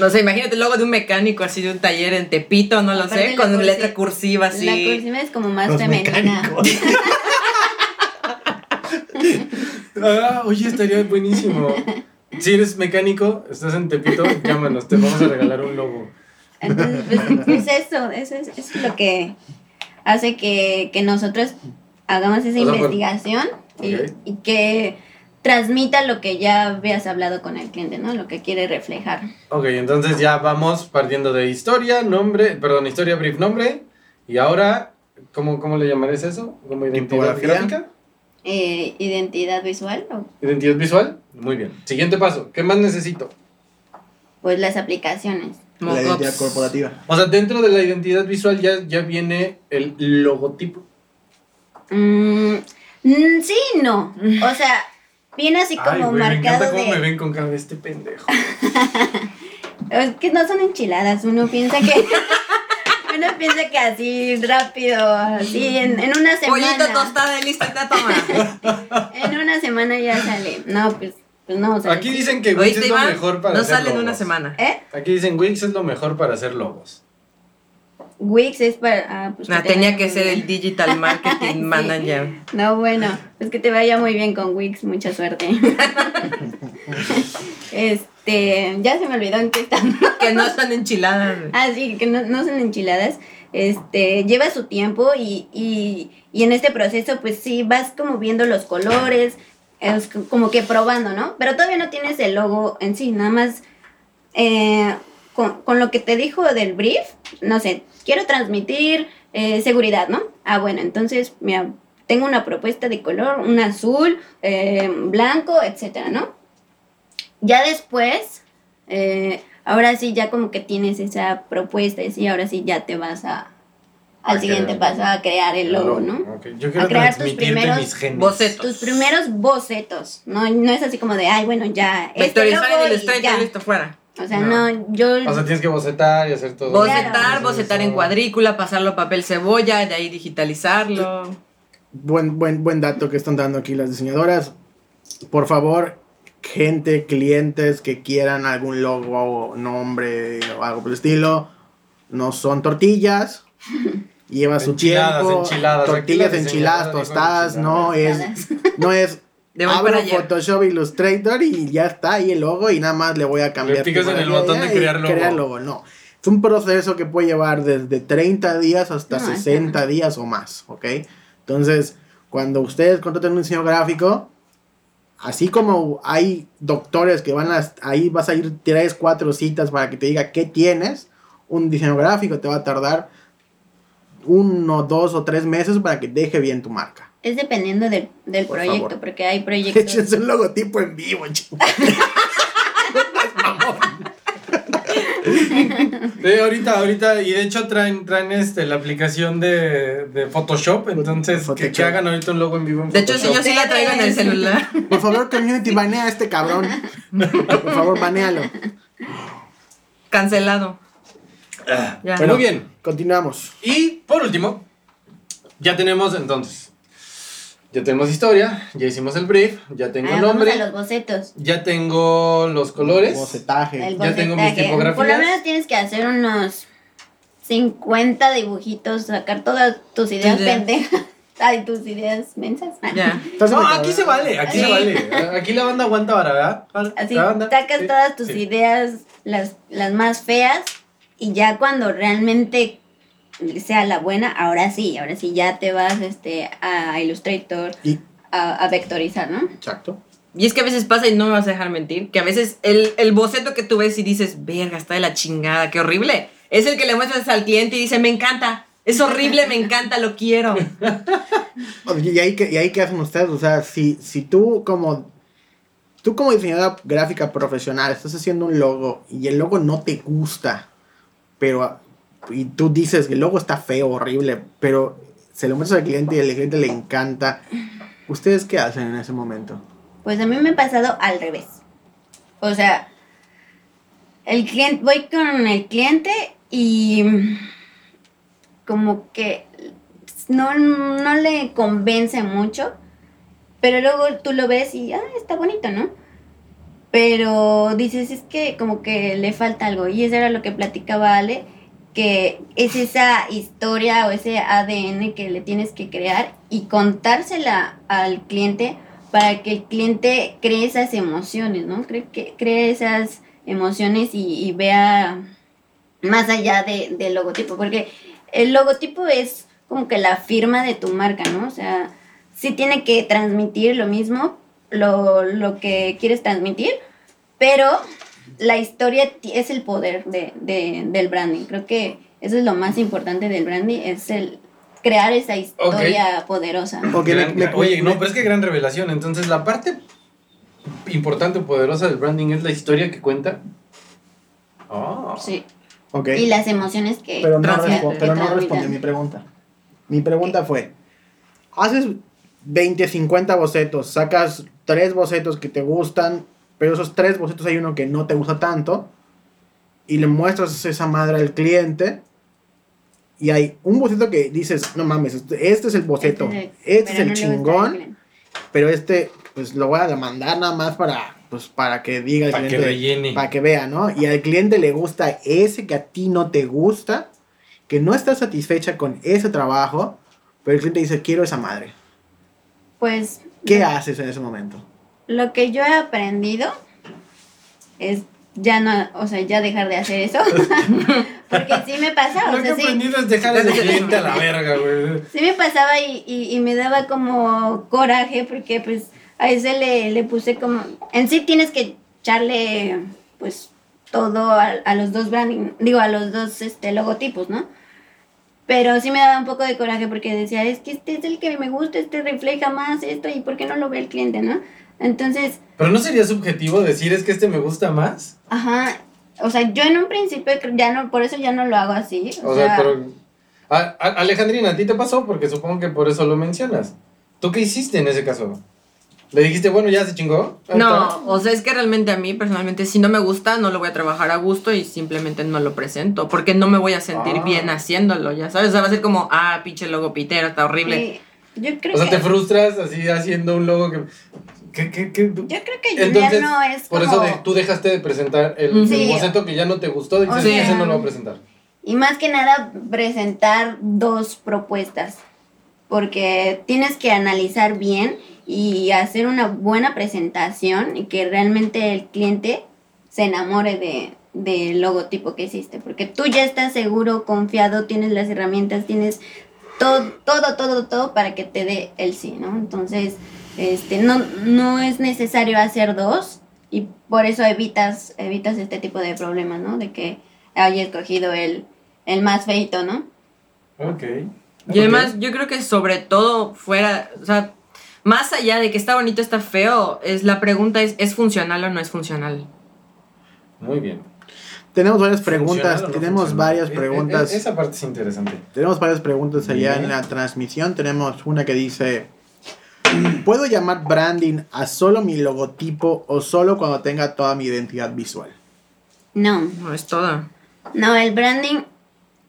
no sé, imagínate el logo de un mecánico así de un taller en Tepito, no lo Aparte sé, la con cursi- letra cursiva La así. cursiva es como más Los femenina. Ah, oye, estaría buenísimo. Si eres mecánico, estás en Tepito, llámanos, te vamos a regalar un logo. Entonces, pues, pues eso, eso es, eso es lo que hace que, que nosotros hagamos esa O sea, por- investigación y que transmita lo que ya habías hablado con el cliente, ¿no? Lo que quiere reflejar. Ok, entonces ya vamos partiendo de historia, nombre, perdón, historia, brief, nombre. Y ahora, ¿cómo, cómo le llamarías eso? ¿Como identidad gráfica? Eh, identidad visual, o, ¿Identidad visual? Muy bien. Siguiente paso, ¿qué más necesito? pues las aplicaciones. La identidad corporativa. O sea, dentro de la identidad visual ya, ya viene el logotipo. Mm, mm, sí, no. O sea, viene así Ay, como güey, me encanta marcado cómo de... me ven con cara de este pendejo. Es que no son enchiladas, uno piensa que... uno piensa que así rápido, así en, en una semana... Pollito tostada y listo, ya toma. En una semana ya sale. No, pues, pues no. o sea, Aquí dicen que Wix ¿Oíste, es lo mejor para No hacer sale en una semana. ¿Eh? Aquí dicen Wix es lo mejor para hacer logos. Wix es para. Ah, pues te tenía que ser bien. el Digital Marketing Sí. Manager. No, bueno, pues que te vaya muy bien con Wix, mucha suerte. este, ya se me olvidó en qué estamos. Que no están enchiladas. Ah, sí, que no, no son enchiladas. Este, lleva su tiempo y, y, y en este proceso, pues sí, vas como viendo los colores, es co- como que probando, ¿no? Pero todavía no tienes el logo en sí, nada más eh, con, con lo que te dijo del brief, no sé, quiero transmitir eh, seguridad, ¿no? Ah, bueno, entonces, mira, tengo una propuesta de color, un azul, eh, blanco, etcétera, ¿no? Ya después, eh, ahora sí, ya como que tienes esa propuesta y sí, ahora sí ya te vas a, al A siguiente crear. paso a crear el logo, ¿no? Ok, Yo quiero crear tus transmitirte primeros mis genes. bocetos. Tus primeros bocetos, no, no es así como de, ay, bueno, ya, este Vectorizar logo en y Illustrator, ya. listo, fuera. O sea, No. no, yo... O sea, tienes que bocetar y hacer todo. Bocetar, Claro. bocetar en cuadrícula, pasarlo a papel cebolla, de ahí digitalizarlo. Buen, buen, buen dato que están dando aquí las diseñadoras. por favor, gente, clientes que quieran algún logo, nombre o algo por el estilo, no son tortillas. Lleva su Enchiladas, tiempo. enchiladas. Tortillas, la enchiladas, dijo tostadas, no es, Tostadas. no es De hoy abro para. Photoshop Illustrator y ya está ahí el logo y nada más le voy a cambiar. picas en el botón de y crear logo. No, es un proceso que puede llevar desde 30 días hasta No, 60 días o más, ¿ok? Entonces, cuando ustedes contraten un diseño gráfico, así como hay doctores que van a, ahí vas a ir tres, cuatro citas para que te diga qué tienes, un diseño gráfico te va a tardar uno, dos o tres meses para que deje bien tu marca. Es dependiendo del, del Por proyecto, favor. porque hay proyectos. Échense un logotipo en vivo. Sí, ahorita, ahorita, y de hecho traen, traen este, la aplicación de, de Photoshop, entonces que, Photoshop. que hagan ahorita un logo en vivo en De hecho, Photoshop. yo sí la traigo en el celular. Por favor, community, banea a este cabrón. Por favor, banealo. Cancelado. Ya. Bueno. Muy bien. Continuamos. Y por último, ya tenemos entonces, ya tenemos historia, ya hicimos el brief, ya tengo el vamos nombre, a los bocetos. ya tengo los colores. Bocetaje. El Ya tengo mis bocetaje. tipografías. Por lo menos tienes que hacer unos 50 dibujitos, sacar todas tus ideas pendejas. Ay, tus ideas mensas. Ya. No, aquí se vale, aquí Sí. se vale. Aquí la banda aguanta vara, ¿verdad? Así, La banda, sacas sí, todas tus sí. ideas, las, las más feas, y ya cuando realmente sea la buena, ahora sí, ahora sí ya te vas este, a Illustrator, Y, a, a vectorizar, ¿no? exacto. Y es que a veces pasa y no me vas a dejar mentir, que a veces el, el boceto que tú ves y dices, verga, está de la chingada, qué horrible. Es el que le muestras al cliente y dice, me encanta, es horrible, me encanta, lo quiero. ¿Y ahí, qué, ¿Y ahí qué hacen ustedes? O sea, si, si tú como... Tú como diseñadora gráfica profesional estás haciendo un logo y el logo no te gusta, pero... Y tú dices que el está feo, horrible, pero se lo muestras al cliente y al cliente le encanta. ¿Ustedes qué hacen en ese momento? Pues a mí me ha pasado al revés. O sea, el cliente, voy con el cliente y como que no, no le convence mucho, pero luego tú lo ves y, ah, está bonito, ¿no? Pero dices, es que como que le falta algo. Y eso era lo que platicaba Ale, que es esa historia o ese ADN que le tienes que crear y contársela al cliente para que el cliente cree esas emociones, ¿no? Cree, que, cree esas emociones y, y vea más allá de, del logotipo, porque el logotipo es como que la firma de tu marca, ¿no? O sea, sí tiene que transmitir lo mismo, lo, lo que quieres transmitir, pero la historia es el poder de, de- del branding. Creo que eso es lo más importante del branding, es el crear esa historia poderosa. Ok, Gran- me- me- oye, no, pero es que gran revelación. Entonces, la parte importante o poderosa del branding es la historia que cuenta. Ah. Sí. ok. Y las emociones que, Pero no, respo- pero no respondió mi pregunta. Mi pregunta fue, haces 20, 50 bocetos, sacas tres bocetos que te gustan, pero esos tres bocetos hay uno que no te gusta tanto, y le muestras esa madre al cliente, y hay un boceto que dices, no mames, este, este es el boceto, Este este, es el no al chingón, pero este, pues lo voy a mandar nada más para, pues, para que diga el Para que cliente, rellene. para que vea, ¿no? Y al cliente le gusta ese que a ti no te gusta, que no está satisfecha con ese trabajo, pero el cliente dice, quiero esa madre. Pues ¿Qué haces en ese momento? Lo que yo he aprendido es ya no, o sea, ya dejar de hacer eso. Porque sí me pasaba, Lo o que he sea, sí, aprendido es dejar ese cliente a la verga, güey. sí me pasaba y, y, y me daba como coraje porque pues a ese le, le puse como, en sí tienes que echarle pues todo a, a los dos branding, digo, a los dos este, logotipos, ¿no? Pero sí me daba un poco de coraje porque decía, es que este es el que me gusta, este refleja más esto y ¿por qué no lo ve el cliente, no? Entonces, Pero no sería subjetivo decir es que este me gusta más. ajá, o sea, yo en un principio ya no, por eso ya no lo hago así. O sea, pero. A- a- Alejandrina, ¿a ti te pasó? Porque supongo que por eso lo mencionas. ¿Tú qué hiciste en ese caso? ¿Le dijiste, bueno, ya se chingó? No, o sea, es que realmente a mí personalmente si no me gusta, no lo voy a trabajar a gusto y simplemente no lo presento, porque no me voy a sentir Ah. bien haciéndolo, ya sabes, o sea, va a ser como, ah, pinche logo pitero, está horrible. Sí, yo creo O sea, que... te frustras así haciendo un logo que. ¿Qué, qué, qué? Yo creo que Entonces, Juliano es por como... eso de- tú dejaste de presentar el, el Sí. boceto que ya no te gustó, dices, O "Sí, sea- ese no lo voy a presentar. Y más que nada presentar dos propuestas, porque tienes que analizar bien y hacer una buena presentación y que realmente el cliente se enamore de del logotipo que hiciste, porque tú ya estás seguro, confiado, tienes las herramientas, tienes todo, todo, todo, todo para que te dé el sí, ¿no? Entonces, este, no, no es necesario hacer dos y por eso evitas, evitas este tipo de problemas, ¿no? De que haya escogido el, el más feito, ¿no? Ok. Y además, yo creo que sobre todo fuera, o sea, más allá de que está bonito, está feo, es la pregunta es, ¿es funcional o no es funcional? Muy bien. Tenemos varias ¿Funcional preguntas, no tenemos varias E- e- preguntas. esa parte es interesante. Tenemos varias preguntas allá Bien. en la transmisión. Tenemos una que dice: ¿Puedo llamar branding a solo mi logotipo o solo cuando tenga toda mi identidad visual? No, No es todo. no, el branding,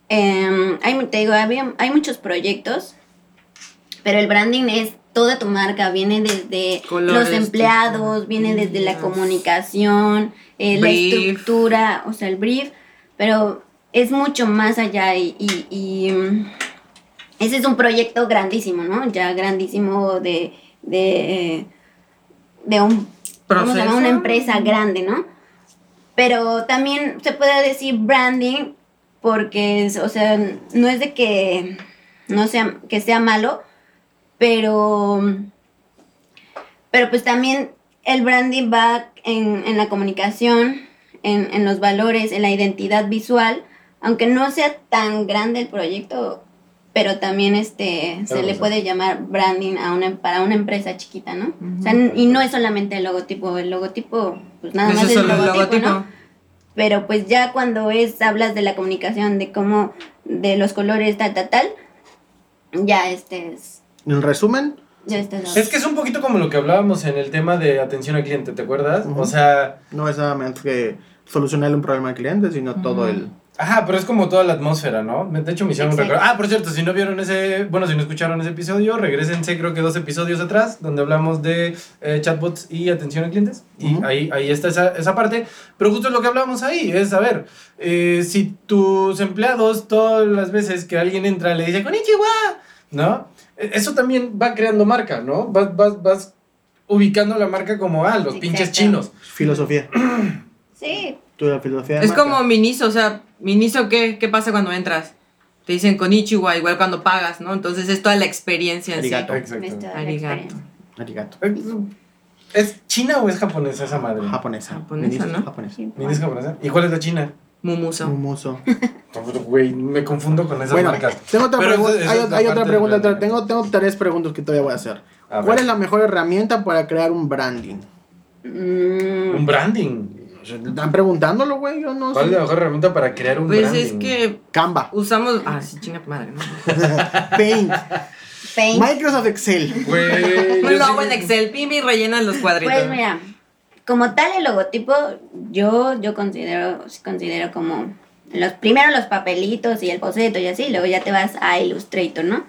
em, hay, te digo, había- hay muchos proyectos, pero el branding es toda tu marca, viene desde Colores, los empleados, viene desde la comunicación, eh, la estructura, o sea, el brief, pero es mucho más allá y, y- y, ese es un proyecto grandísimo, ¿no? Ya grandísimo de, de, de un, vamos a llamar, ¿Proceso? una empresa grande, ¿no? Pero también se puede decir branding porque, es- o sea, no es de que no sea, que sea malo, pero, pero pues también el branding va en, en la comunicación, en, en los valores, en la identidad visual, aunque no sea tan grande el proyecto, pero también este se Claro, le o sea. puede llamar branding a una, para una empresa chiquita, ¿no? O sea, y no es solamente el logotipo, el logotipo, pues nada más es el logotipo, logotipo. ¿no? Pero pues ya cuando es, hablas de la comunicación, de cómo, de los colores, tal, tal, tal, ya este es, En resumen, ya este es, Es que es un poquito como lo que hablábamos en el tema de atención al cliente, ¿te acuerdas? Ujú. O sea, no es solamente que solucionarle un problema al cliente, sino todo el. Ajá, pero es como toda la atmósfera, ¿no? De hecho, me hicieron un recuerdo. Ah, por cierto, si no vieron ese, bueno, si no escucharon ese episodio, regresense creo que dos episodios atrás, donde hablamos de eh, chatbots y atención a clientes. Y Ujú. ahí, ahí está esa, esa parte. Pero justo es lo que hablábamos ahí, es, a ver, eh, si tus empleados todas las veces que alguien entra le dice, Konnichiwa, ¿no? E- Eso también va creando marca, ¿no? Vas, vas, vas ubicando la marca como, ah, los pinches chinos. Filosofía. Sí, la filosofía de Es marca. como Miniso, o sea, Miniso, ¿qué, ¿qué pasa cuando entras? Te dicen con Ichiwa, igual cuando pagas, ¿no? Entonces es toda la experiencia en sí. Arigato. Exacto. es la Arigato. Arigato. ¿Es china o es japonesa esa madre? Japonesa. Japonesa, ¿no? japonesa. Sí, ¿Ni es japonesa? ¿Y cuál es la china? Mumuso. Mumuso. Güey, me confundo con esas Bueno, marcas. tengo otra Pero pregunta. Hay, otra pregunta. Tengo, tengo tres preguntas que todavía voy a hacer. A ¿Cuál es la mejor herramienta para crear un branding? Mm, Un branding. Están preguntándolo, güey. Yo no ¿Cuál es la mejor herramienta para crear un Pues branding? es que Canva, usamos. Ah, sí, chinga tu madre, ¿no? Paint, Paint. Microsoft Excel. Güey. Yo lo hago sí- en Excel, pim, y rellenas los cuadritos. Pues mira, como tal el logotipo, yo, yo considero, considero como los primero los papelitos y el boceto y así, luego ya te vas a Illustrator, ¿no?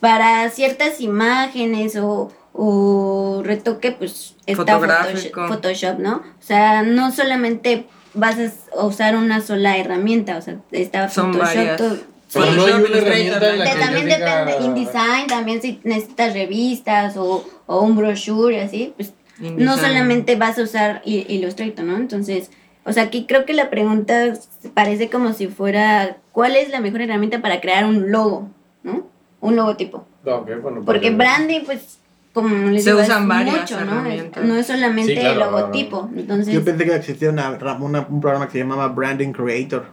Para ciertas imágenes o, o retoque, pues está Photoshop. Photoshop, ¿no? O sea, no solamente vas a usar una sola herramienta, o sea, está Son Photoshop, todo- Pero no hay Photoshop, una herramienta en la que que también diga- depende, InDesign, también si necesitas revistas o, o un brochure y así, pues no solamente vas a usar Illustrator, ¿no? Entonces, o sea, aquí creo que la pregunta parece como si fuera, ¿cuál es la mejor herramienta para crear un logo, ¿no? Un logotipo. Ok, bueno, Porque pues- branding, pues, como les Se digo, usan es varias mucho, ¿no? Es- no es solamente Sí, claro. el logotipo. Entonces, Yo pensé que existía una, una- un programa que se llamaba Branding Creator.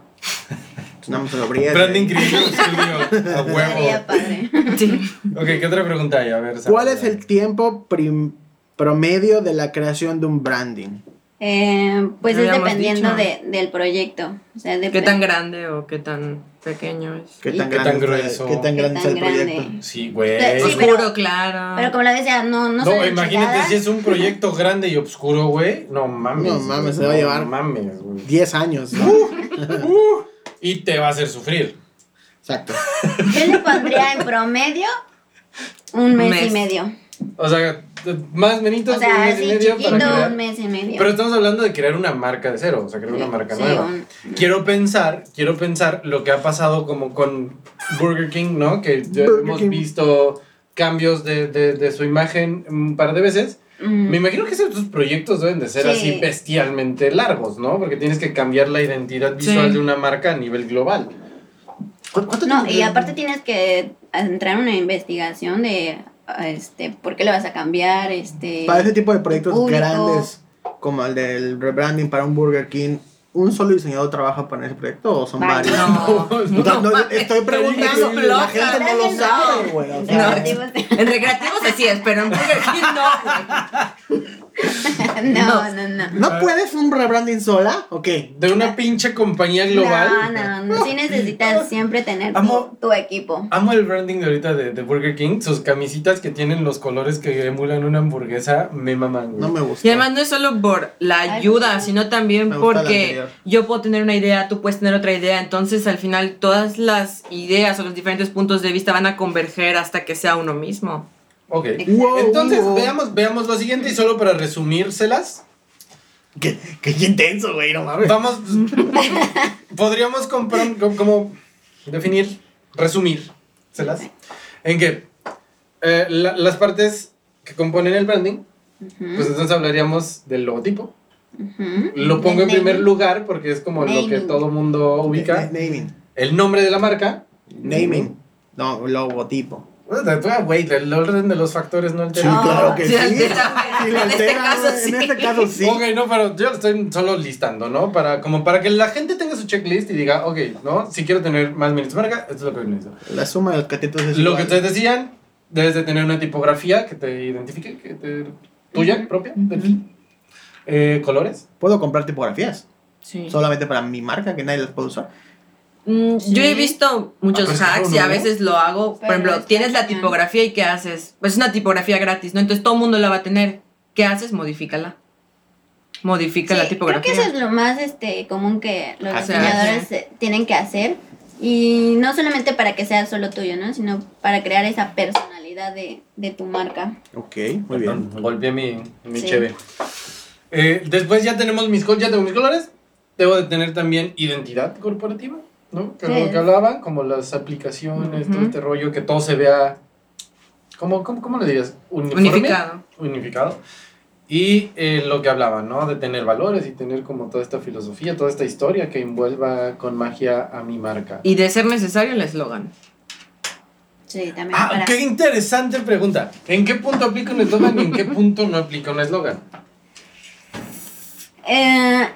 Lo abrías, Branding. Creator Studio. A huevo. padre. Sí. Ok, ¿qué otra pregunta hay? A ver. ¿Cuál es el tiempo prim- promedio de la creación de un branding? Eh, pues es dependiendo de, del proyecto. O sea, ¿Qué depende- tan grande o qué tan pequeño es? ¿Qué ¿Y tan qué grueso? ¿Qué tan ¿Qué grande es el grande? proyecto? Sí, güey. Sí, Oscuro, pero- claro. Pero como la decía, no, no, No, imagínate si es un proyecto grande y oscuro, güey. No mames. No mames, se va a llevar- No mames, güey. 10 años. ¿no? Uh, y te va a hacer sufrir. Exacto. Yo le pondría en promedio un mes, Mes. y medio. O sea, más menitos O de un mes y medio para chiquito, crear. un mes y medio. Pero estamos hablando de crear una marca de cero, o sea, crear Sí, una marca sí, nueva. un- Quiero pensar, quiero pensar lo que ha pasado como con Burger King, ¿no? Que ya hemos King. visto cambios de, de, de su imagen un par de veces. Mm. Me imagino que esos proyectos deben de ser Sí. así bestialmente largos, ¿no? Porque tienes que cambiar la identidad visual Sí. de una marca a nivel global. ¿Cu- ¿Cuánto No, tiempo y te- aparte tienes que entrar en una investigación de este por qué le vas a cambiar, este Para ese tipo de proyectos público. grandes, como el del rebranding para un Burger King, ¿un solo diseñador trabaja para ese proyecto o son Varios. varios? No, O sea, no, estoy preguntando, la loca. gente no lo sabe, güey. o sea, En recreativos así es, pero en Burger King no, güey. no, no, no. ¿No puedes un rebranding sola? ¿O qué? De una pinche compañía global. No, no, no. Sí necesitas siempre tener tu, Amo- tu equipo. Amo el branding de ahorita de, de Burger King. Sus camisitas que tienen los colores que emulan una hamburguesa me maman. güey. No me gusta. Y además no es solo por la Ay, ayuda, no. sino también porque yo puedo tener una idea, tú puedes tener otra idea, entonces al final todas las ideas o los diferentes puntos de vista van a converger hasta que sea uno mismo. Ok. Wow, Entonces, wow. veamos, veamos lo siguiente y solo para resumírselas. Qué, qué intenso, güey, no mames. Vamos. podríamos comprar, como, como definir, resumírselas. En que eh, la- las partes que componen el branding, pues entonces hablaríamos del logotipo. Ujú. Lo pongo en primer naming. lugar porque es como lo que Naming. todo mundo ubica. Naming. El nombre de la marca. Naming. No, logotipo. Ah, Güey, el orden de los factores no altera. Sí, No. claro que sí. Sí, en lo este altera, caso. En este caso sí. Ok, no, pero yo lo estoy solo listando, ¿no? Para, como para que la gente tenga su checklist y diga, ok, ¿no? Si quiero tener más minutos de marca, esto es lo que necesito. La suma de los catetos es Lo igual. que ustedes decían, debes de tener una tipografía que te identifique, que te, tuya, propia, de ti. Eh, colores. Puedo comprar tipografías. Sí. Solamente para mi marca, que nadie las puede usar. Mm, Yo he visto muchos pues, hacks y a veces lo hago. Por Pero ejemplo, está tienes la tipografía y ¿qué haces? Pues es una tipografía gratis, ¿no? Entonces todo el mundo la va a tener. ¿Qué haces? Modifícala. Modifica Sí, la creo tipografía. que eso es lo más este, común que los Hacer. diseñadores tienen que hacer. Y no solamente para que sea solo tuyo, ¿no? Sino para crear esa personalidad de, de tu marca. Ok, muy bien. Perdón, Golpeé mi, mi Sí. cheve. Eh, después ya tenemos mis, col- ya tengo mis colores. Debo de tener también identidad corporativa, ¿no? Que es lo que hablaban, como las aplicaciones, todo Ujú. este rollo, que todo se vea, ¿cómo, cómo, cómo le dirías? Uniforme. Unificado. unificado. Y eh, lo que hablaban, ¿no? De tener valores y tener como toda esta filosofía, toda esta historia que envuelva con magia a mi marca. Y de ser necesario el eslogan. Sí, también Ah, para... qué interesante pregunta. ¿En qué punto aplica un eslogan y en qué punto no aplica un eslogan? Eh,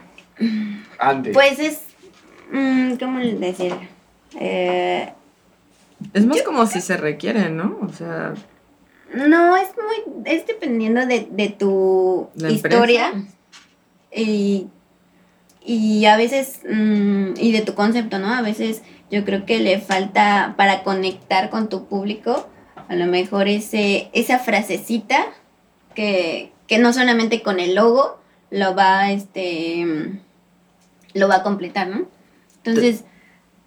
Antes. pues es... mm, ¿Cómo decir? Eh, Es más como si se requiere, ¿no? O sea, no, es muy... Es dependiendo de, de tu historia. y, y a veces, mm, y de tu concepto, ¿no? A veces yo creo que le falta para conectar con tu público, a lo mejor ese, esa frasecita que, que no solamente con el logo lo va, este, lo va a completar, ¿no? Entonces,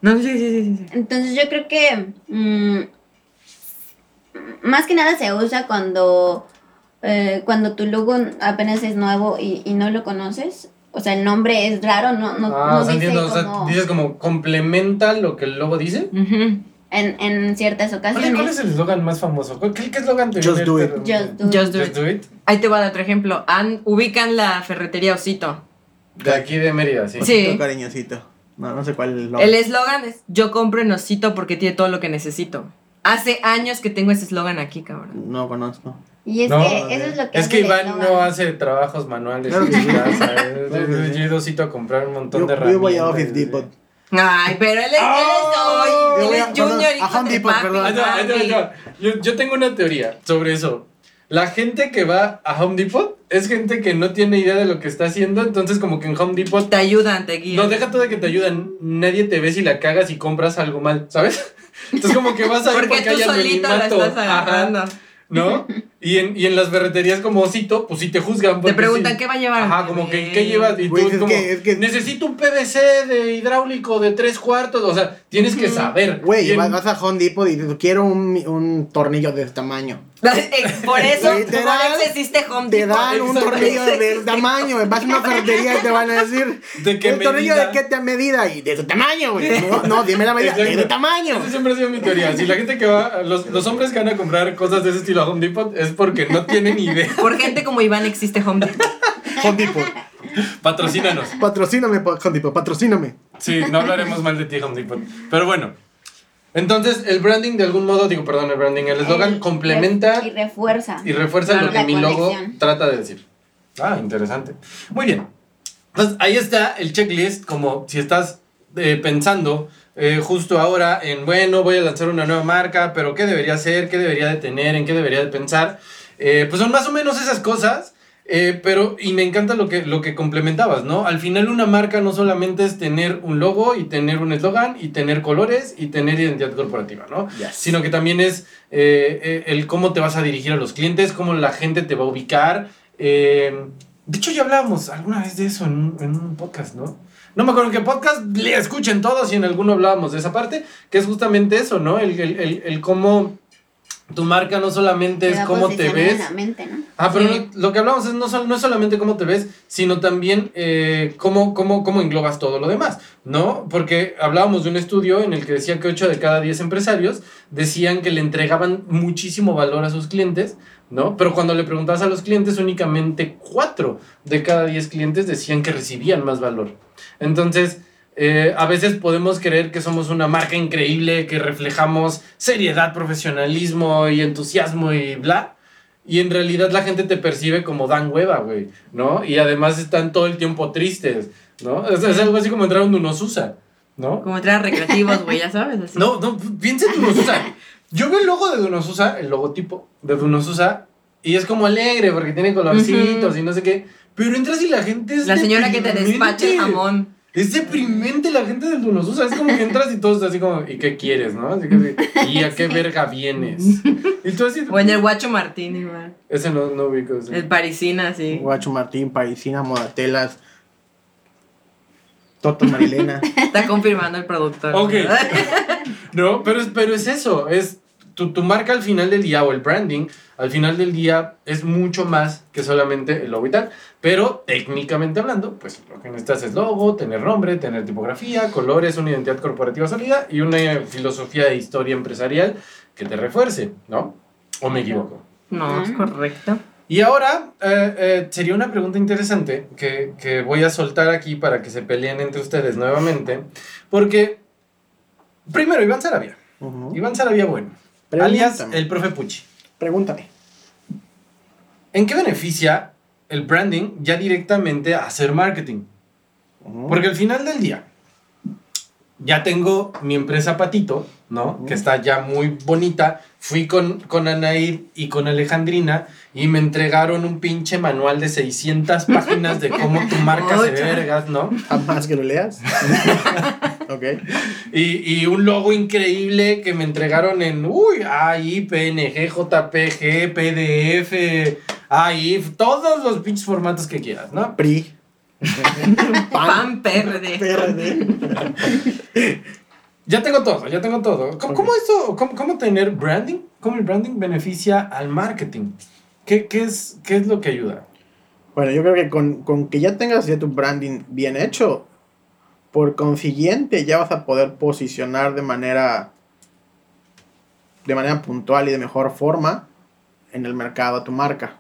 No, sí, sí, sí, sí, sí. entonces yo creo que mm, más que nada se usa cuando, eh, cuando tu logo apenas es nuevo y, y no lo conoces. O sea, el nombre es raro, no, no, ah, no dice entiendo. O sea, como dices como complementa lo que el logo dice. Ujú. en, en ciertas Oye, ¿cuál ocasiones. es el eslogan más famoso? ¿Cuál- ¿Qué, qué eslogan te Just do ahorita? Just do it. Just do Just it. do it. Ahí te voy a dar otro ejemplo. Ubican la ferretería Osito. De aquí de Mérida, sí. Sí. Osito cariñosito. No, no sé cuál es el El eslogan es yo compro en Osito porque tiene todo lo que necesito. Hace años que tengo ese eslogan aquí, cabrón. No conozco. Y es No, que eso es lo que Es que Iván no hace trabajos manuales Claro que sí. casa. Claro que Yo he ido Osito a comprar un montón Yo, de yo herramientas. voy a Office Depot. Ay, pero él es, Oh, él es, yo él es a- junior a hijo Home de Depot, perdón. Yo, yo tengo una teoría sobre eso. La gente que va a Home Depot es gente que no tiene idea de lo que está haciendo, entonces como que en Home Depot Te ayudan, te guían. no deja todo de que te ayudan, nadie te ve si la cagas y compras algo mal, ¿sabes? Entonces como que vas ahí porque, porque, tú hay solito la estás ajá, agarrando. ¿no? Y en, y en las ferreterías como Osito, pues sí te juzgan. Te preguntan sí. qué va a llevar. Ajá, como que ¿qué llevas? Y tú Güey, es como, que- es que- necesito un PVC de hidráulico de tres cuartos. O sea, tienes que saber. Güey, en- vas, vas a Home Depot y dices, quiero un, un tornillo de este tamaño. Por eso, Literal, existe Home Te Depot. dan un tornillo del tamaño. Vas a una ferretería y te van a decir, ¿De qué ¿el tornillo medida? de qué te medida? Y de tu tamaño, güey. No, no, dime la medida, de Exacto. tu tamaño. Esa siempre ha sido mi teoría. Si la gente que va, los, los hombres que van a comprar cosas de ese estilo a Home Depot es porque no tienen idea. Por gente como Iván existe Home Depot. Home Depot. Patrocínanos. Patrocíname, pa- Home Depot, patrocíname. Sí, no hablaremos mal de ti, Home Depot. Pero bueno. Entonces, el branding de algún modo, digo, perdón, el branding, el eslogan complementa Y refuerza. y refuerza Claro, lo que mi logo conexión. trata de decir. Ah, interesante. Muy bien. Entonces, ahí está el checklist, como si estás eh, pensando eh, justo ahora en, bueno, voy a lanzar una nueva marca, pero ¿qué debería hacer? ¿Qué debería de tener? ¿En qué debería de pensar? Eh, pues son más o menos esas cosas. eh, pero, y me encanta lo que, lo que complementabas, ¿no? Al final una marca no solamente es tener un logo y tener un eslogan y tener colores y tener identidad corporativa, ¿no? Yes. Sino que también es eh, el cómo te vas a dirigir a los clientes, cómo la gente te va a ubicar. eh, de hecho, ya hablábamos alguna vez de eso en un, en un podcast, ¿no? No me acuerdo en qué podcast, le escuchen todos y en alguno hablábamos de esa parte, que es justamente eso, ¿no? El, el, el, el cómo tu marca no solamente es cómo te ves. la mente, ¿no? Ah, pero Sí. lo, lo que hablamos es no, sol- no es solamente cómo te ves, sino también eh, cómo, cómo, cómo englobas todo lo demás, ¿no? Porque hablábamos de un estudio en el que decía que 8 de cada 10 empresarios decían que le entregaban muchísimo valor a sus clientes, ¿no? Pero cuando le preguntabas a los clientes, únicamente 4 de cada 10 clientes decían que recibían más valor. Entonces, eh, a veces podemos creer que somos una marca increíble, que reflejamos seriedad, profesionalismo y entusiasmo y bla. Y en realidad la gente te percibe como dan hueva, güey, ¿no? Y además están todo el tiempo tristes, ¿no? Es, es algo así como entrar a un Dunosusa, ¿no? Como entrar a recreativos, güey, ya sabes. Así. No, no, piensa en Dunosusa. Yo veo el logo de Dunosusa, el logotipo de Dunosusa, y es como alegre porque tiene colorcitos y no sé qué. Pero entras y la gente es La señora que te despacha el jamón. Es deprimente la gente del Dunosusa. Es como que entras y todos así como, ¿y qué quieres, no? Así que, ¿y a qué verga vienes? Y tú así, O en el Guacho Martín, igual. ese no, no ubico. ese. El parisina, sí. Guacho Martín, Parisina, Modatelas, Toto Marilena. Está confirmando el productor. Ok. No, pero es, pero es eso, es tu, tu marca al final del día o el branding al final del día es mucho más que solamente el logo y tal, pero técnicamente hablando, pues lo que necesitas es logo, tener nombre, tener tipografía, colores, una identidad corporativa sólida y una filosofía de historia empresarial que te refuerce, ¿no? ¿O me equivoco? No, es correcto. Y ahora eh, eh, sería una pregunta interesante que, que voy a soltar aquí para que se peleen entre ustedes nuevamente, porque primero Iván Sarabia. Iván Sarabia Bueno. Alias el profe Pucci. Pregúntame. ¿En qué beneficia el branding ya directamente a hacer marketing? Porque al final del día, ya tengo mi empresa Patito, ¿no? Que está ya muy bonita. Fui con, con Anaid y con Alejandrina y me entregaron un pinche manual de 600 páginas de cómo tu marca se vergas, ¿no? Jamás que lo leas. ok. Y, y un logo increíble que me entregaron en, uy, AI, PNG, JPG, PDF, AI, todos los pinches formatos que quieras, ¿no? PRI. Pan PRD. PRD. Ya tengo todo, ya tengo todo. ¿Cómo, Ok. cómo esto, cómo, cómo tener branding? ¿Cómo el branding beneficia al marketing? ¿Qué, qué es, qué es lo que ayuda? Bueno, yo creo que con, con que ya tengas ya tu branding bien hecho, por consiguiente ya vas a poder posicionar de manera de manera puntual y de mejor forma en el mercado a tu marca.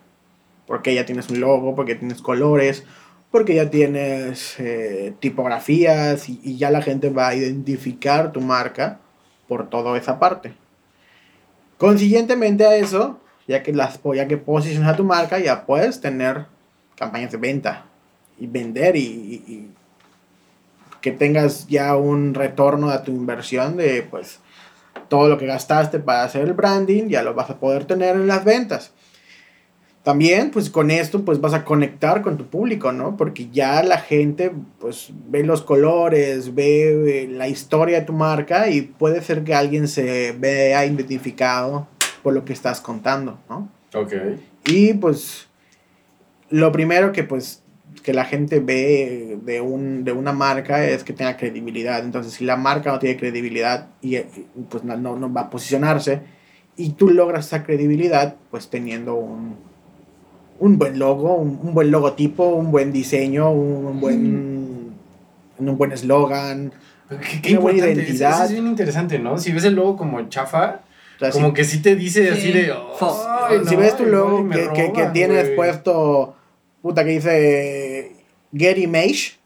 Porque ya tienes un logo, porque tienes colores, porque ya tienes eh, tipografías y, ya la gente va a identificar tu marca por toda esa parte. Consiguientemente a eso, ya que, las, ya que posicionas a tu marca, ya puedes tener campañas de venta y vender y- y que tengas ya un retorno a tu inversión de pues todo lo que gastaste para hacer el branding ya lo vas a poder tener en las ventas. También pues con esto pues vas a conectar con tu público, ¿no? Porque ya la gente pues ve los colores, ve eh, la historia de tu marca y puede ser que alguien se vea identificado por lo que estás contando, ¿no? Ok. Y pues lo primero que pues que la gente ve de, un, de una marca es que tenga credibilidad. Entonces, si la marca no tiene credibilidad y eh, pues no, no va a posicionarse y tú logras esa credibilidad pues teniendo un, un buen logo, un, un buen logotipo, un buen diseño, un buen un buen eslogan, Qué, qué Una buena identidad. Eso es bien interesante, ¿no? Si ves el logo como chafa, o sea, como si- que sí te dice así Sí. de. Fo- "Ay, si no, ves tu logo que, que, que tienes güey". puesto, puta, que dice Get Image,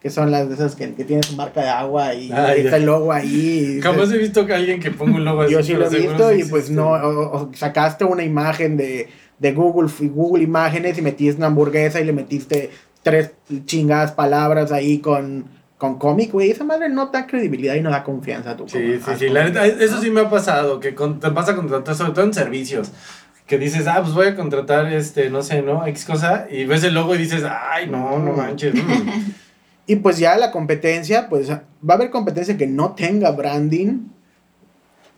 que son las de esas que, que tienen su marca de agua y Ah, está el logo ahí. y Jamás he visto que alguien que ponga un logo así. yo sí lo he visto y pues no, o, o sacaste una imagen de, de Google, y Google Imágenes y metiste una hamburguesa y le metiste tres chingadas palabras ahí con, con cómic, güey. Esa madre no da credibilidad y no da confianza a tu Sí, sí, sí. La neta, eso sí me ha pasado, que con- te pasa contratar, sobre todo en servicios. Que dices, ah, pues voy a contratar, este, no sé, ¿no? X cosa. Y ves el logo y dices, ay, no, no manches. mm". Y pues ya la competencia, pues va a haber competencia que no tenga branding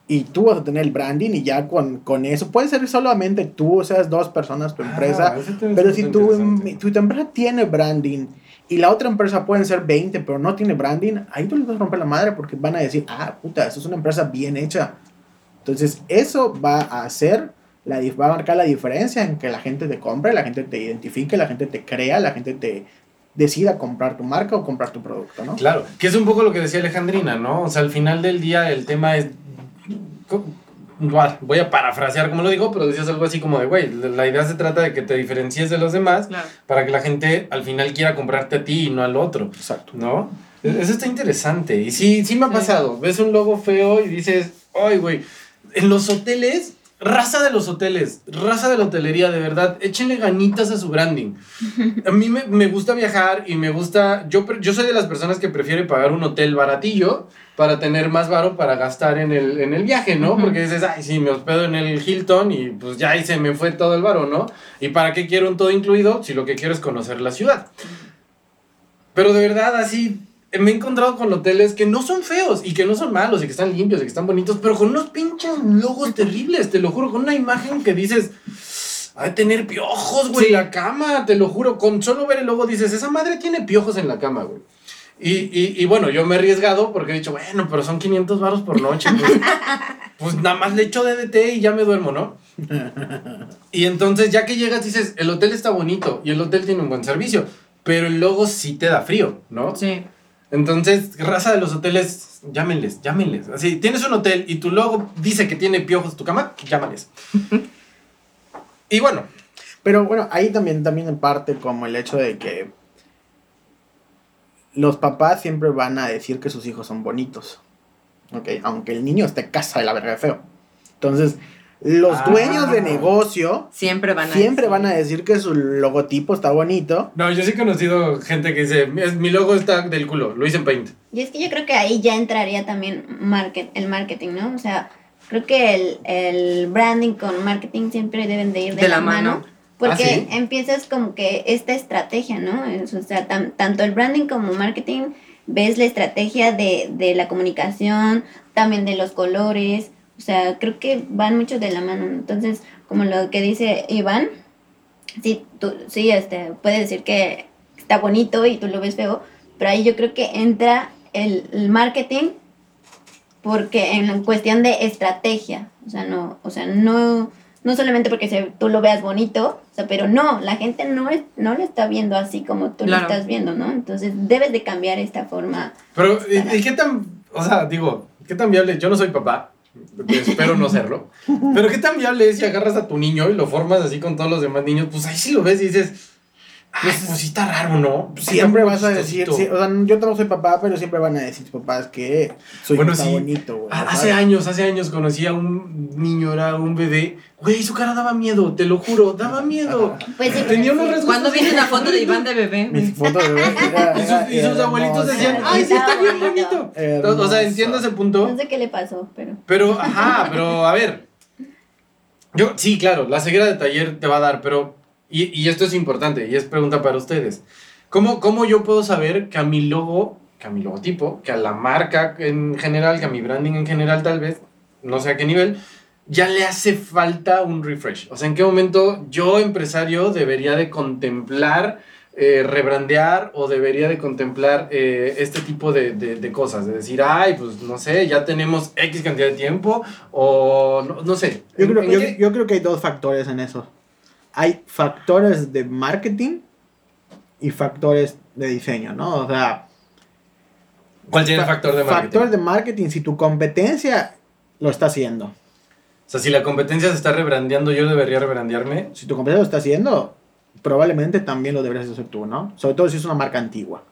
y tú vas a tener el branding y ya con, con eso, puede ser solamente tú, o sea, dos personas, tu empresa, Ah, es pero si tu, tu, tu empresa tiene branding y la otra empresa pueden ser 20, pero no tiene branding, ahí tú les vas a romper la madre porque van a decir, ah, puta, eso es una empresa bien hecha. Entonces, eso va a hacer, la, va a marcar la diferencia en que la gente te compre, la gente te identifique, la gente te crea, la gente te decida comprar tu marca o comprar tu producto, ¿no? Claro, que es un poco lo que decía Alejandrina, ¿no? O sea, al final del día el tema es... Voy a parafrasear como lo digo, pero decías algo así como de, güey, la idea se trata de que te diferencies de los demás Claro. para que la gente al final quiera comprarte a ti y no al otro, Exacto. ¿no? E- Eso está interesante. Y sí, sí me ha Sí. pasado. Ves un logo feo y dices, ay, güey, en los hoteles, raza de los hoteles, raza de la hotelería, de verdad, échenle ganitas a su branding. A mí me, me gusta viajar y me gusta, yo, yo soy de las personas que prefiere pagar un hotel baratillo para tener más varo para gastar en el, en el viaje, ¿no? Porque dices, ay, sí, me hospedo en el Hilton y pues ya ahí se me fue todo el varo, ¿no? ¿Y para qué quiero un todo incluido si lo que quiero es conocer la ciudad? Pero de verdad, así, me he encontrado con hoteles que no son feos y que no son malos y que están limpios y que están bonitos, pero con unos pinches logos terribles, te lo juro, con una imagen que dices, ha de tener piojos, güey, Sí. la cama, te lo juro, con solo ver el logo dices, esa madre tiene piojos en la cama, güey. Y, y, y bueno, yo me he arriesgado porque he dicho, bueno, pero son 500 varos por noche. Pues, pues nada más le echo DDT y ya me duermo, ¿no? Y entonces ya que llegas dices, el hotel está bonito y el hotel tiene un buen servicio, pero el logo sí te da frío, ¿no? Sí. Entonces, raza de los hoteles, llámenles, llámenles. Así, tienes un hotel y tu logo dice que tiene piojos tu cama, llámales. y bueno, Pero bueno, ahí también, también en parte como el hecho de que los papás siempre van a decir que sus hijos son bonitos. Ok, aunque el niño esté casa de la verga de feo. Entonces, los Ah. dueños de negocio Siempre van a siempre decir. van a decir que su logotipo está bonito. no, yo sí he conocido gente que dice, "Es- mi logo está del culo, lo hice en Paint. Y es que yo creo que ahí ya entraría también market, el marketing, ¿no? O sea, creo que el, el branding con marketing siempre deben de ir de, De la, la mano. mano. Porque Ah, ¿sí? empiezas como que esta estrategia, ¿no? Es, o sea, tan- tanto el branding como marketing, ves la estrategia de, de la comunicación, también de los colores. O sea, creo que van mucho de la mano. Entonces, como lo que dice Iván, sí, tú, sí, este, puede decir que está bonito y tú lo ves feo, pero ahí yo creo que entra el, el marketing porque en cuestión de estrategia, o sea, no, o sea, no, no solamente porque se- tú lo veas bonito, o sea, pero no, la gente no es, no lo está viendo así como tú Claro. lo estás viendo, ¿no? Entonces debes de cambiar esta forma. Pero, ¿y, y qué tan, o sea, digo, qué tan viable? Yo no soy papá, espero no serlo, pero qué tan viable es si agarras a tu niño y lo formas así con todos los demás niños, pues ahí sí lo ves y dices, ay, pues sí está raro, ¿no? Pues Siempre vas a decir, chistosito". sí, o sea, yo tampoco soy papá, pero siempre van a decir tus papás que hijo Bueno, sí. bonito, güey. Hace años, hace años conocí a un niño, era un bebé. Güey, su cara daba miedo, te lo juro, daba miedo. Pues sí, Tenía pero unos sí. rasgos ¿Cuándo viste una foto de Iván de bebé? Mis fotos de bebé era- Y sus, y abuelitos decían, ay, sí, está bien bonito. bonito. Hermoso. O sea, entiendo ese punto. No sé qué le pasó, pero... Pero, ajá, pero a ver. Yo, sí, claro, la ceguera de taller te va a dar, pero. Y, y esto es importante, y es pregunta para ustedes. ¿Cómo, ¿Cómo yo puedo saber que a mi logo, que a mi logotipo, que a la marca en general, que a mi branding en general, tal vez, no sé a qué nivel, ya le hace falta un refresh? O sea, ¿en qué momento yo, empresario, debería de contemplar eh, rebrandear o debería de contemplar eh, este tipo de, de- de cosas? De decir, ay, pues no sé, ya tenemos X cantidad de tiempo o no, no sé. Yo ¿En- creo, yo creo que hay dos factores en eso. Hay factores de marketing y factores de diseño, ¿no? O sea, ¿Cuál sería el fa- factor de marketing? factor de marketing, si tu competencia lo está haciendo. O sea, si la competencia se está rebrandeando, yo debería rebrandearme. Si tu competencia lo está haciendo, probablemente también lo deberías hacer tú, ¿no? Sobre todo si es una marca antigua.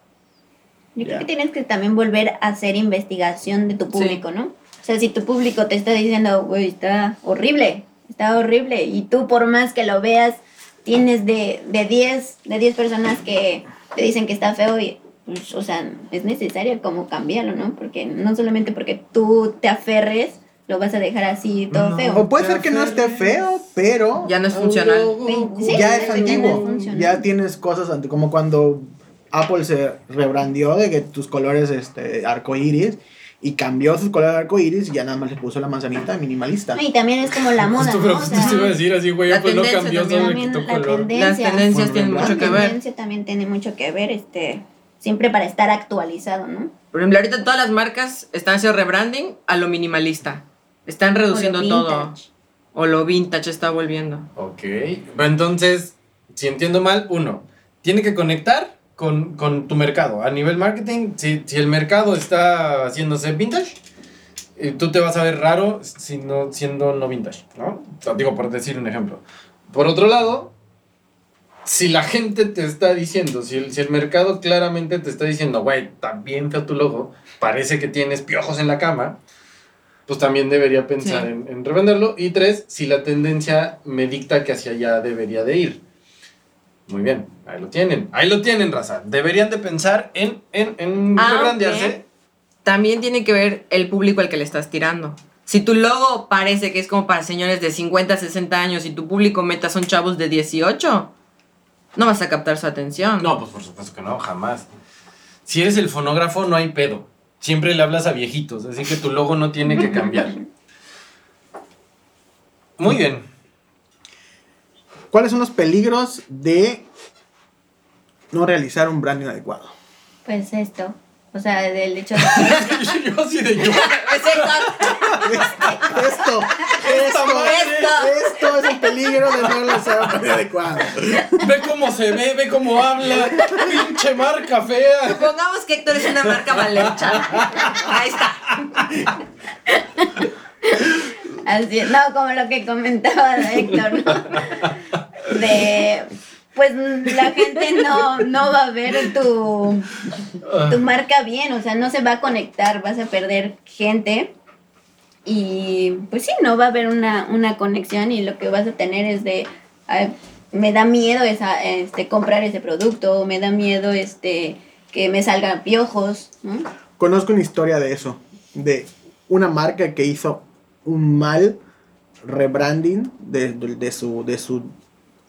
Yo creo Ya. que tienes que también volver a hacer investigación de tu público, ¿no? O sea, si tu público te está diciendo, güey, está horrible, está horrible, y tú por más que lo veas, tienes de, de 10 de 10 personas que te dicen que está feo y, pues, o sea, es necesario como cambiarlo, ¿no? Porque no solamente porque tú te aferres, lo vas a dejar así todo No. feo. O puede ser que no esté feo, pero Ya no es funcional. Sí, ya es sí, ya no antiguo. Ya tienes cosas como cuando Apple se rebrandió de que tus colores este arcoíris y cambió sus colores arcoíris y ya nada más le puso la manzanita minimalista. Y también es como la moda, Justo, ¿no? O sea, te iba a decir así, güey, la pues cambió, también. solo le También quitó la color. tendencia. Las tendencias tienen mucho que La ver. tendencia también tiene mucho que ver, este, siempre para estar actualizado, ¿no? Por ejemplo, ahorita todas las marcas están haciendo rebranding a lo minimalista. Están reduciendo O todo. O lo vintage está volviendo. Ok. Pero entonces, si entiendo mal, uno, tiene que conectar con, con tu mercado. A nivel marketing, si, si el mercado está haciéndose vintage, eh, tú te vas a ver raro si no, siendo no vintage, ¿no? O sea, digo, por decir un ejemplo. Por otro lado, si la gente te está diciendo, si el, si el mercado claramente te está diciendo, güey, bien feo tu logo, parece que tienes piojos en la cama, pues también debería pensar Sí. en, en revenderlo. Y tres, si la tendencia me dicta que hacia allá debería de ir. Muy bien, ahí lo tienen, ahí lo tienen, raza. Deberían de pensar en, en, en rebrandearse. También tiene que ver el público al que le estás tirando. Si tu logo parece que es como para señores de 50, 60 años y tu público meta son chavos de 18, no vas a captar su atención. No, pues por supuesto que no, jamás. Si eres el fonógrafo, no hay pedo. Siempre le hablas a viejitos, así que tu logo no tiene que cambiar. Muy bien. ¿Cuáles son los peligros de no realizar un branding adecuado? Pues esto, o sea, del hecho de Yo así de yo. Es Esto, esto, madre. esto es el peligro de no realizar un branding adecuado. Ve cómo se ve, ve cómo habla. Pinche marca fea. Supongamos que Héctor es una marca mal hecha. Ahí está. Así, no, como lo que comentaba Héctor, ¿no? De, pues la gente no, no va a ver tu, tu marca bien, o sea, no se va a conectar, vas a perder gente y pues sí, no va a haber una, una conexión y lo que vas a tener es de, ay, me da miedo esa, este, comprar ese producto, me da miedo este, que me salgan piojos, ¿no? Conozco una historia de eso, de una marca que hizo un mal rebranding de, de- de su, de su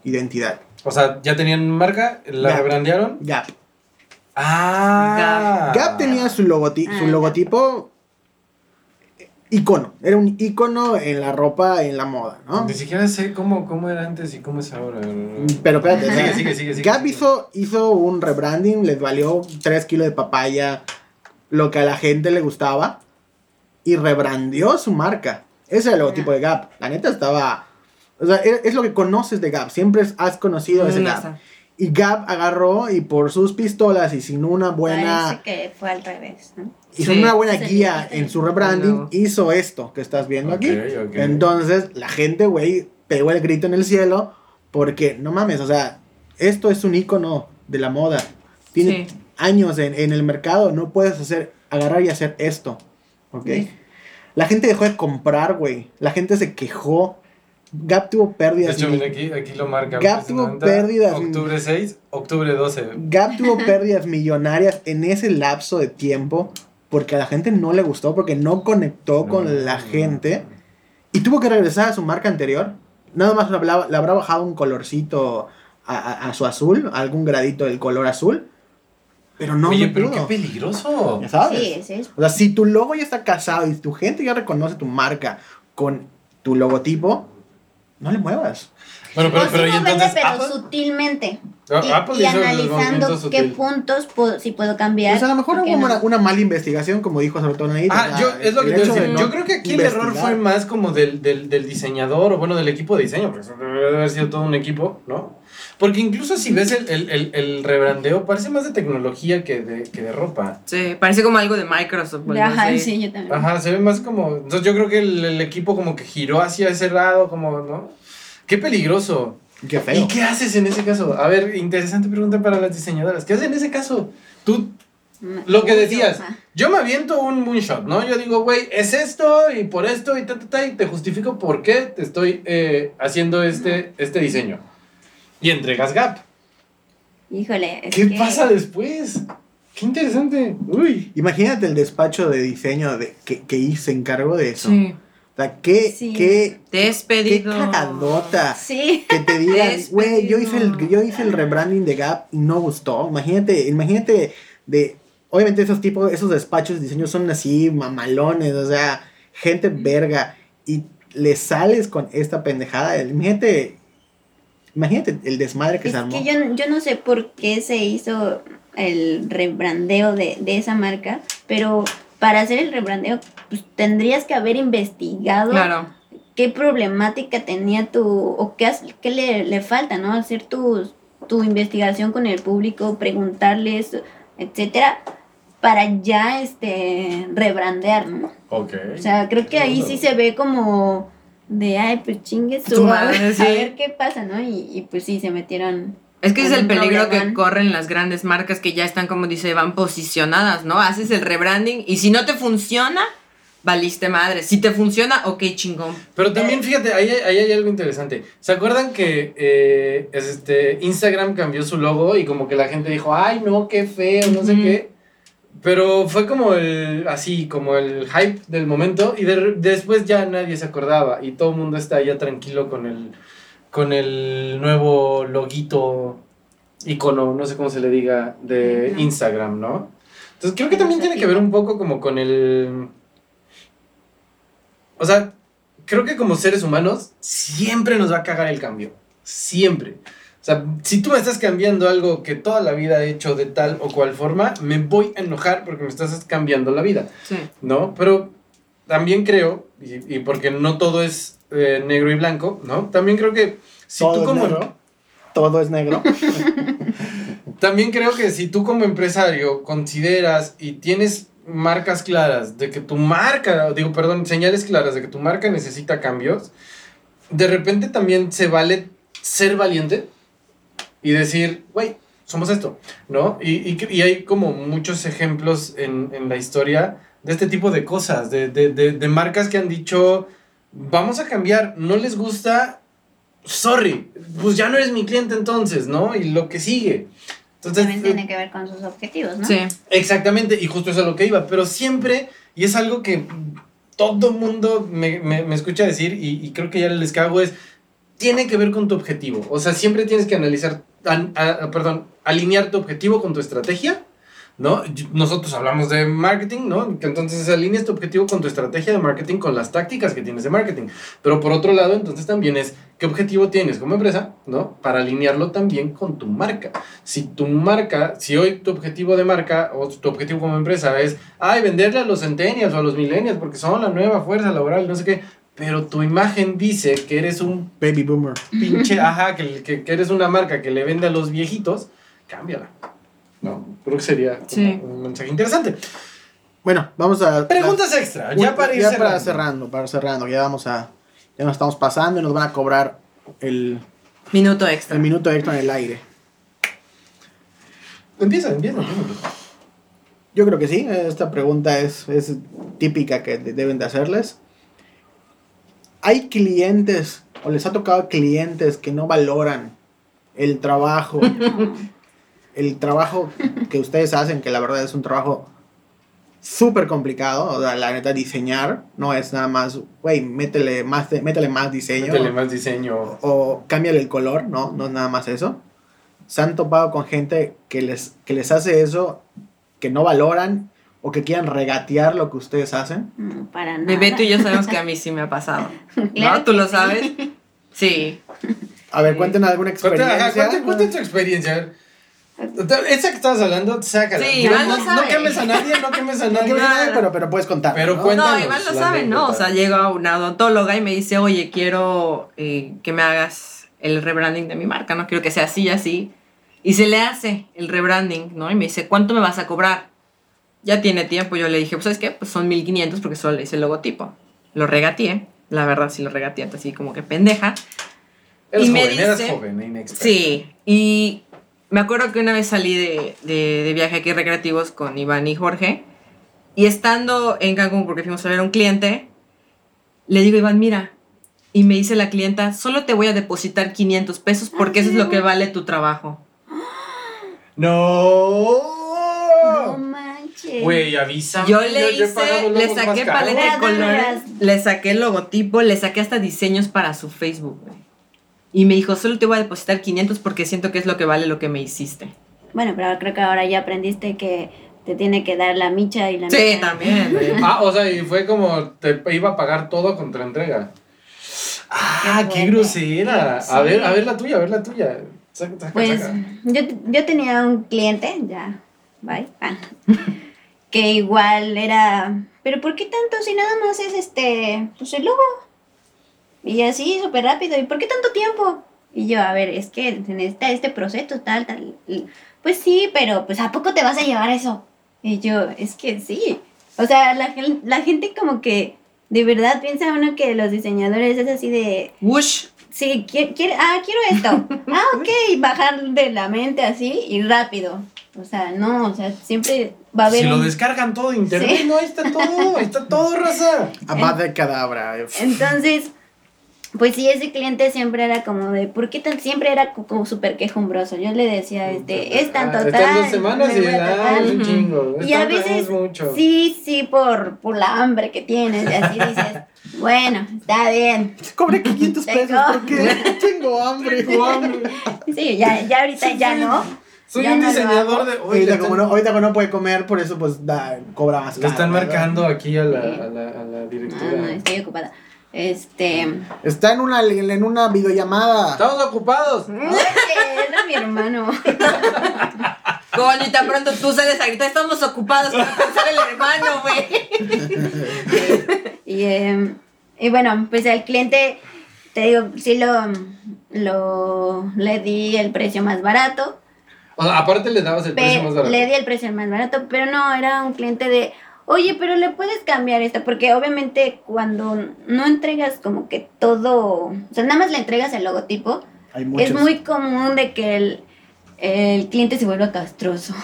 identidad. O sea, ya tenían marca, la Gap. rebrandearon. Gap. Ah. Gap tenía su, logoti- Ah, su logotipo icono, era un icono en la ropa, en la moda, ¿no? Ni siquiera sé cómo, cómo era antes y cómo es ahora. Pero espérate, Sigue, sigue, sigue, sigue. Gap hizo, hizo un rebranding, les valió 3 kilos de papaya, lo que a la gente le gustaba, y rebrandió su marca. Ese es el logotipo de Gap. La neta estaba... O sea, es es lo que conoces de Gap. Siempre has conocido ese Gap. Y Gap agarró y por sus pistolas y sin una buena... Parece que fue al revés, ¿no? Y Sí. sin una buena Sí, guía sí. en su rebranding, hizo esto que estás viendo aquí. Ok, ok. Entonces, la gente, güey, pegó el grito en el cielo porque, no mames, o sea, esto es un icono de la moda. Tiene Sí. años en, en el mercado, no puedes hacer, agarrar y hacer esto. ¿Ok? Sí. La gente dejó de comprar, güey. La gente se quejó. Gap tuvo De pérdidas. hecho, mi- mira aquí, aquí lo marca. Gap tuvo pérdidas. Octubre 6, octubre 12. Gap tuvo pérdidas millonarias en ese lapso de tiempo porque a la gente no le gustó, porque no conectó con la no, gente y tuvo que regresar a su marca anterior. Nada más le habrá bajado un colorcito a, a- a su azul, algún gradito del color azul, pero no, Oye, no pero pudo. qué peligroso. Ya sabes. Sí, sí, es O sea, si tu logo ya está casado y tu gente ya reconoce tu marca con tu logotipo, no le muevas. Bueno, pero, pero vende, entonces pero Apple. sutilmente. Ah, y Apple y analizando qué sutil. puntos puedo- si puedo cambiar. Pues a lo mejor hubo no. una, una mala investigación, como dijo Neito. Ah, yo, es lo que te decía. de no Yo creo que aquí el error fue más como del, del, del diseñador o bueno, del equipo de diseño, porque eso debe haber sido todo un equipo, ¿no? Porque incluso si ves el, el, el, el rebrandeo, parece más de tecnología que de, que de ropa. Sí, parece como algo de Microsoft. Ajá, sí, yo también. Ajá, se ve más como. Entonces yo creo que el, el equipo como que giró hacia ese lado, como, ¿no? Qué peligroso. Qué feo. ¿Y qué haces en ese caso? A ver, interesante pregunta para las diseñadoras. ¿Qué haces en ese caso? Tú Mm, lo que decías, yo me aviento un moonshot, ¿no? Yo digo, güey, es esto y por esto y ta, ta, ta, y te justifico por qué te estoy eh, haciendo este, este diseño. Y entregas Gap. Híjole. es ¿Qué que- pasa después? Qué interesante. Uy. Imagínate el despacho de diseño de, que, que se encargó de eso. Sí. O sea, qué, Sí. qué, qué Despedido. cagadota. Sí. Que te digan, güey, yo hice el, yo hice el rebranding de Gap y no gustó. Imagínate, imagínate de. Obviamente esos tipos, esos despachos de diseño son así, mamalones, o sea, gente verga. Y le sales con esta pendejada. Imagínate. Imagínate el desmadre que Es se armó. que yo, no- yo no sé por qué se hizo el rebrandeo de, de esa marca, pero para hacer el rebrandeo pues, tendrías que haber investigado Claro. qué problemática tenía tu, o qué, qué le, le falta, ¿no? Hacer tu, tu investigación con el público, preguntarles, etcétera, para ya este rebrandear, ¿no? Ok. O sea, creo que ahí sí se ve como de, ay, pues chingue su madre, sí. a ver qué pasa, ¿no? Y, y pues sí, se metieron. Es que ese es el peligro que corren las grandes marcas que ya están, como dice, van posicionadas, ¿no? Haces el rebranding y si no te funciona, valiste madre. Si te funciona, ok, chingón. Pero también fíjate, ahí, hay- ahí hay algo interesante. ¿Se acuerdan que eh, es este, Instagram cambió su logo y como que la gente dijo, ay no, qué feo, no sé qué? Pero fue como el, así, como el hype del momento y de- después ya nadie se acordaba y todo el mundo está ya tranquilo con el, con el nuevo loguito, icono, no sé cómo se le diga, de. Instagram, ¿no? Entonces creo que también tiene que ver un poco como con el... O sea, creo que como seres humanos siempre nos va a cagar el cambio. Siempre. O sea, si tú me estás cambiando algo que toda la vida he hecho de tal o cual forma, me voy a enojar porque me estás cambiando la vida, Sí. ¿no? Pero también creo, y, y porque no todo es eh, negro y blanco, ¿no? También creo que si Todo tú es como... negro. Todo es negro. También creo que si tú como empresario consideras y tienes marcas claras de que tu marca, digo, perdón, señales claras de que tu marca necesita cambios, de repente también se vale ser valiente y decir, güey, somos esto, ¿no? Y, y, y hay como muchos ejemplos en, en la historia de este tipo de cosas, de, de, de, de marcas que han dicho, vamos a cambiar, no les gusta, sorry, pues ya no eres mi cliente entonces, ¿no? Y lo que sigue. Entonces, También tiene que ver con sus objetivos, ¿no? Sí. Exactamente, y justo eso es a lo que iba, pero siempre, y es algo que todo mundo me, me, me escucha decir, y, y creo que ya les cago, es, tiene que ver con tu objetivo. O sea, siempre tienes que analizar, perdón, alinear tu objetivo con tu estrategia, ¿no? Nosotros hablamos de marketing, ¿no? Entonces alineas tu objetivo con tu estrategia de marketing, con las tácticas que tienes de marketing. Pero por otro lado, entonces también es, ¿qué objetivo tienes como empresa, ¿no? Para alinearlo también con tu marca. Si tu marca, si hoy tu objetivo de marca o tu objetivo como empresa es, ay, venderle a los centennials o a los millennials porque son la nueva fuerza laboral, no sé qué, pero tu imagen dice que eres un Baby boomer. pinche, ajá, que, que, que eres una marca que le vende a los viejitos, cámbiala. No, creo que sería Sí. un mensaje interesante. Bueno, vamos a. Preguntas extra, ya para ir ya cerrando. para cerrando, para cerrando, ya vamos a. Ya nos estamos pasando y nos van a cobrar el, Minuto extra. el minuto extra en el aire. Empieza, empieza. empieza. Yo creo que sí, esta pregunta es, es típica que de- deben de hacerles. Hay clientes, o les ha tocado clientes que no valoran el trabajo, el trabajo que ustedes hacen, que la verdad es un trabajo súper complicado, o sea, la neta diseñar no es nada más, güey, métele más, de- métele más diseño. Métele más diseño. o cámbiale el color, no, no es nada más eso. Se han topado con gente que les, que les hace eso, que no valoran o que quieran regatear lo que ustedes hacen? No, para nada. Bebé, tú y yo sabemos que a mí sí me ha pasado. Claro ¿No? ¿Tú lo sabes? Sí. A ver, cuenten alguna experiencia. cuenta, cuenta tu experiencia. a ver. Esa que estabas hablando, sácala. Sí, Iván no, lo sabe. no quemes a nadie, no quemes a No, nadie. pero, pero puedes contar. Pero ¿no? No, Iván lo sabe, ¿no? O sea, llega una odontóloga y me dice, oye, quiero eh, que me hagas el rebranding de mi marca, ¿no? Quiero que sea así y así. Y se le hace el rebranding, ¿no? Y me dice, ¿cuánto me vas a cobrar? Ya tiene tiempo. Yo le dije, pues, ¿sabes qué? Pues son 1500 porque solo le hice el logotipo. Lo regateé. La verdad, sí lo regateé, así como que pendeja. Eras Y me joven, eras dice- joven, inexperta. Sí, y me acuerdo que una vez salí de, de, de viaje aquí recreativos con Iván y Jorge, y estando en Cancún, porque fuimos a ver a un cliente, le digo, Iván, mira, y me dice la clienta, solo te voy a depositar 500 pesos porque eso es lo que vale tu trabajo. No. Güey, avísame. Yo le hice, le saqué paleta de colores, le saqué el logotipo, le saqué hasta diseños para su Facebook, güey. Y me dijo, solo te voy a depositar 500 porque siento que es lo que vale lo que me hiciste. Bueno, pero creo que ahora ya aprendiste que te tiene que dar la micha y la Sí, micha. también, güey. Ah, o sea, y fue como te iba a pagar todo contra entrega. Ah, Qué qué. A ver, a ver la tuya, a ver la tuya. Saca, saca, Pues saca. yo, yo tenía un cliente, ya, bye, ah, que igual era, pero ¿por qué tanto si nada más es este, pues el logo? Y así, súper rápido, ¿y por qué tanto tiempo? Y yo, a ver, es que se necesita este proceso, tal, tal. Y, Pues sí, pero pues ¿a poco te vas a llevar eso? Y yo, es que sí. O sea, la, la gente como que de verdad piensa uno que los diseñadores es así de, Wush. Sí, quiere, quiere- ah, quiero esto. Ah, ok, bajar de la mente así y rápido. O sea, no, o sea, siempre va a haber. Si lo descargan todo de internet, Sí. no, ahí está todo, ahí está todo, raza. Abad de cadabra. eh. Entonces, pues sí, ese cliente siempre era como de, ¿por qué tan siempre era co- como súper quejumbroso? Yo le decía, este, es tanto Ah, tal. Están dos semanas y ah, tardar". es un chingo. Y a veces, mucho. sí, sí, por, por la hambre que tienes, y así dices, bueno, está bien. Cobré 500 pesos porque tengo hambre. Tengo hambre. Sí, ya, ya ahorita ya no. Soy Ya un diseñador de. Oye, Ahorita como, no, ahorita como no puede comer, por eso pues da, cobra más le caro, están ¿verdad? marcando aquí a la, a la, a la No, directora. no, estoy ocupada. Este. Está en una, en una videollamada. Estamos ocupados. Oye, era mi hermano. Coño, y tan pronto tú sales ahorita, estamos ocupados para pensar el hermano, güey. Y, eh, y bueno, pues al cliente, te digo, sí lo, lo le di el precio más barato. O sea, aparte le dabas el pe- precio más barato. le di el precio más barato, pero no, era un cliente de, oye, pero le puedes cambiar esto, porque obviamente cuando no entregas como que todo, o sea, nada más le entregas el logotipo, Hay muchos. es muy común de que el, el cliente se vuelva castroso.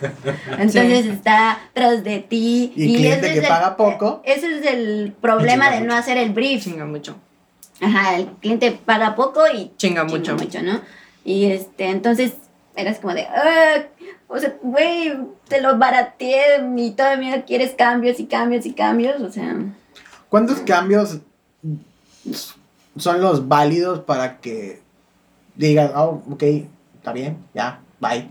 Entonces está tras de ti. Y cliente ese que es el- paga poco. Ese es el problema de no hacer el brief. Chinga mucho. Ajá, el cliente paga poco y Chinga chinga mucho. mucho, ¿no? Y este, entonces eras como de, "Ah, o sea, güey, te lo barateé y todavía quieres cambios y cambios y cambios, o sea, ¿Cuántos cambios son los válidos para que digas, oh, ok, está bien, ya, bye?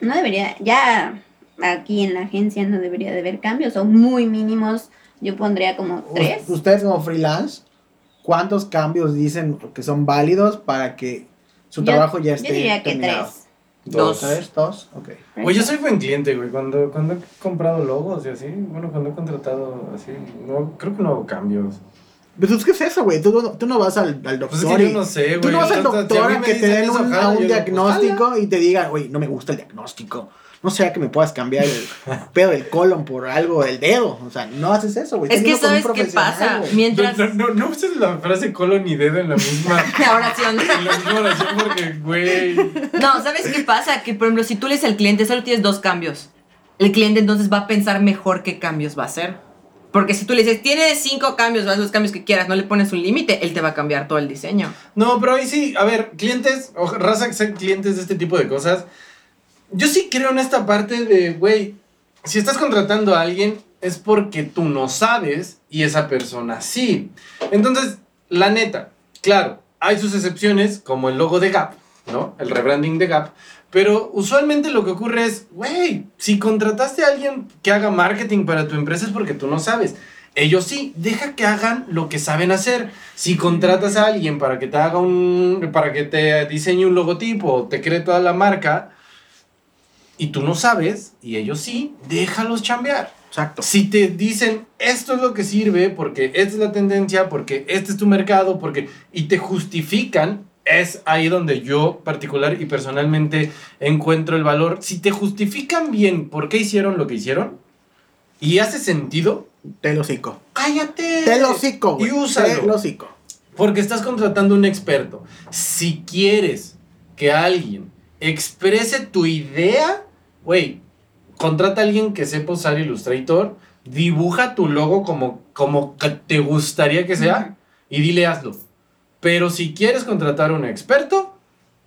no debería, ya aquí en la agencia no debería de haber cambios, son muy mínimos, yo pondría como tres. Ustedes como freelance, ¿cuántos cambios dicen que son válidos para que su Yo- trabajo ya esté Yo diría que terminado? tres. Dos. ¿Tres? ¿Dos? Ok. Güey, yo soy buen cliente, güey. Cuando, cuando he comprado logos y así, bueno, cuando he contratado así, no, creo que no hago cambios. Pero ¿qué es eso, güey? Tú, no- tú no vas al, al doctor Pues es que y... yo no sé, güey. Tú no vas al doctor si a que te den un, un pues, diagnóstico y te digan, oye, no me gusta el diagnóstico. No sea que me puedas cambiar el pedo del colon por algo del dedo. O sea, no haces eso, güey. Es que sabes qué pasa. Mientras. No, no, no uses la frase colon y dedo en la misma, La oración. en la misma oración porque, güey. No, ¿sabes qué pasa? Que, por ejemplo, si tú le dices al cliente, solo tienes dos cambios. El cliente entonces va a pensar mejor qué cambios va a hacer. Porque si tú le dices, tienes cinco cambios, haz los cambios que quieras, no le pones un límite, él te va a cambiar todo el diseño. No, pero ahí sí, a ver, clientes, o raza que sean clientes de este tipo de cosas. Yo sí creo en esta parte de, güey, si estás contratando a alguien es porque tú no sabes y esa persona sí. Entonces, la neta, claro, hay sus excepciones, como el logo de Gap, ¿no? El rebranding de Gap. Pero usualmente lo que ocurre es, güey, si contrataste a alguien que haga marketing para tu empresa es porque tú no sabes. Ellos sí, deja que hagan lo que saben hacer. Si contratas a alguien para que te haga un, para que te diseñe un logotipo, te cree toda la marca, y tú no sabes, y ellos sí, déjalos chambear. Exacto. Si te dicen esto es lo que sirve, porque esta es la tendencia, porque este es tu mercado, porque y te justifican, es ahí donde yo particular y personalmente encuentro el valor. Si te justifican bien por qué hicieron lo que hicieron y hace sentido, Te lo hocico. cállate. Te lo güey. Y úsalo. Te lo hocico. Porque estás contratando un experto. Si quieres que alguien exprese tu idea, güey, contrata a alguien que sepa usar Illustrator, dibuja tu logo como, como te gustaría que sea y dile hazlo. Pero si quieres contratar a un experto,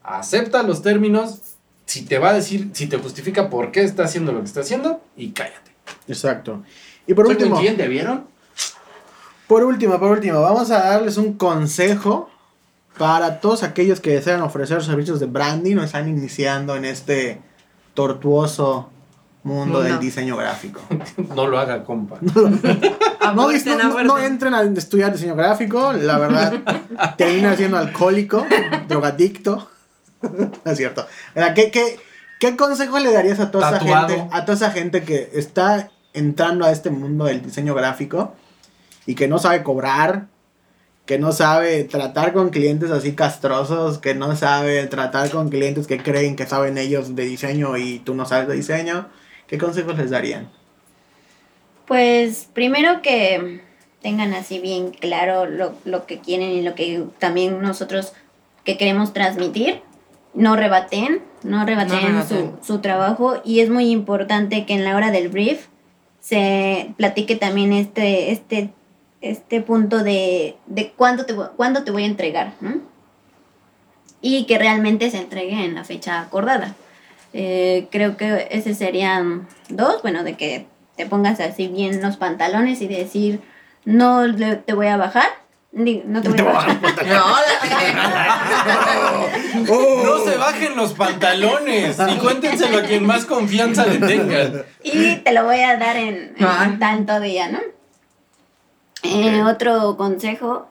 acepta los términos, si te va a decir, si te justifica por qué está haciendo lo que está haciendo y cállate. Exacto. Y por Soy último, cliente, ¿vieron? por último, por último, vamos a darles un consejo para todos aquellos que desean ofrecer servicios de branding o están iniciando en este tortuoso mundo del diseño gráfico. No lo haga, compa. No, no- no- no aborten. entren a estudiar diseño gráfico, la verdad, termina siendo alcohólico, drogadicto. No es cierto. ¿Qué, qué, qué consejo le darías a toda, esa gente, a toda esa gente que está entrando a este mundo del diseño gráfico y que no sabe cobrar, que no sabe tratar con clientes así castrosos, que no sabe tratar con clientes que creen que saben ellos de diseño y tú no sabes de diseño? ¿Qué consejos les darían? Pues primero que tengan así bien claro lo, lo que quieren y lo que también nosotros que queremos transmitir. No rebaten, no rebaten, rebaten. Su, su trabajo y es muy importante que en la hora del brief se platique también este, este, este punto de, de cuándo, te, cuándo te voy a entregar, ¿no? Y que realmente se entregue en la fecha acordada. Eh, creo que ese serían dos, bueno, de que te pongas así bien los pantalones y decir, no le- te voy a bajar, no te voy a bajar. No se bajen los pantalones y cuéntenselo a quien más confianza le tengan. Y te lo voy a dar en, en Ah. tanto día, ¿no? Eh, otro consejo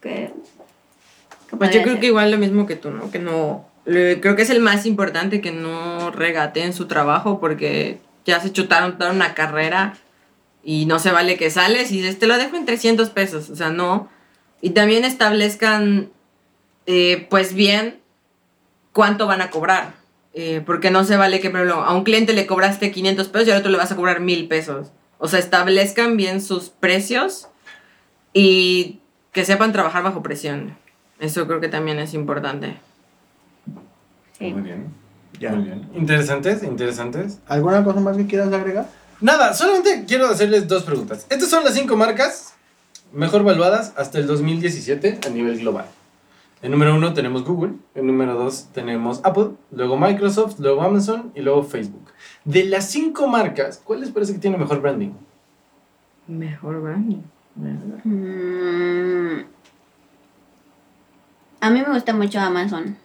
que... que Pues yo creo ser. que igual lo mismo que tú, ¿no? Que no. creo que es el más importante que no regateen su trabajo porque ya se chutaron toda una carrera y no se vale que sales y dices, te lo dejo en 300 pesos. O sea, no. Y también establezcan, eh, pues bien, cuánto van a cobrar. Eh, porque no se vale que, por ejemplo, a un cliente le cobraste 500 pesos y al otro le vas a cobrar 1000 pesos. O sea, establezcan bien sus precios y que sepan trabajar bajo presión. Eso creo que también es importante. Sí. Muy bien. Ya. Muy bien. Interesantes, interesantes. ¿Alguna cosa más que quieras agregar? Nada, solamente quiero hacerles dos preguntas. Estas son las cinco marcas mejor valuadas hasta el 2017 a nivel global. En número uno tenemos Google, en número dos tenemos Apple, luego Microsoft, luego Amazon y luego Facebook. De las cinco marcas, ¿cuál les parece que tiene mejor branding? Mejor branding. Mm, a mí me gusta mucho Amazon.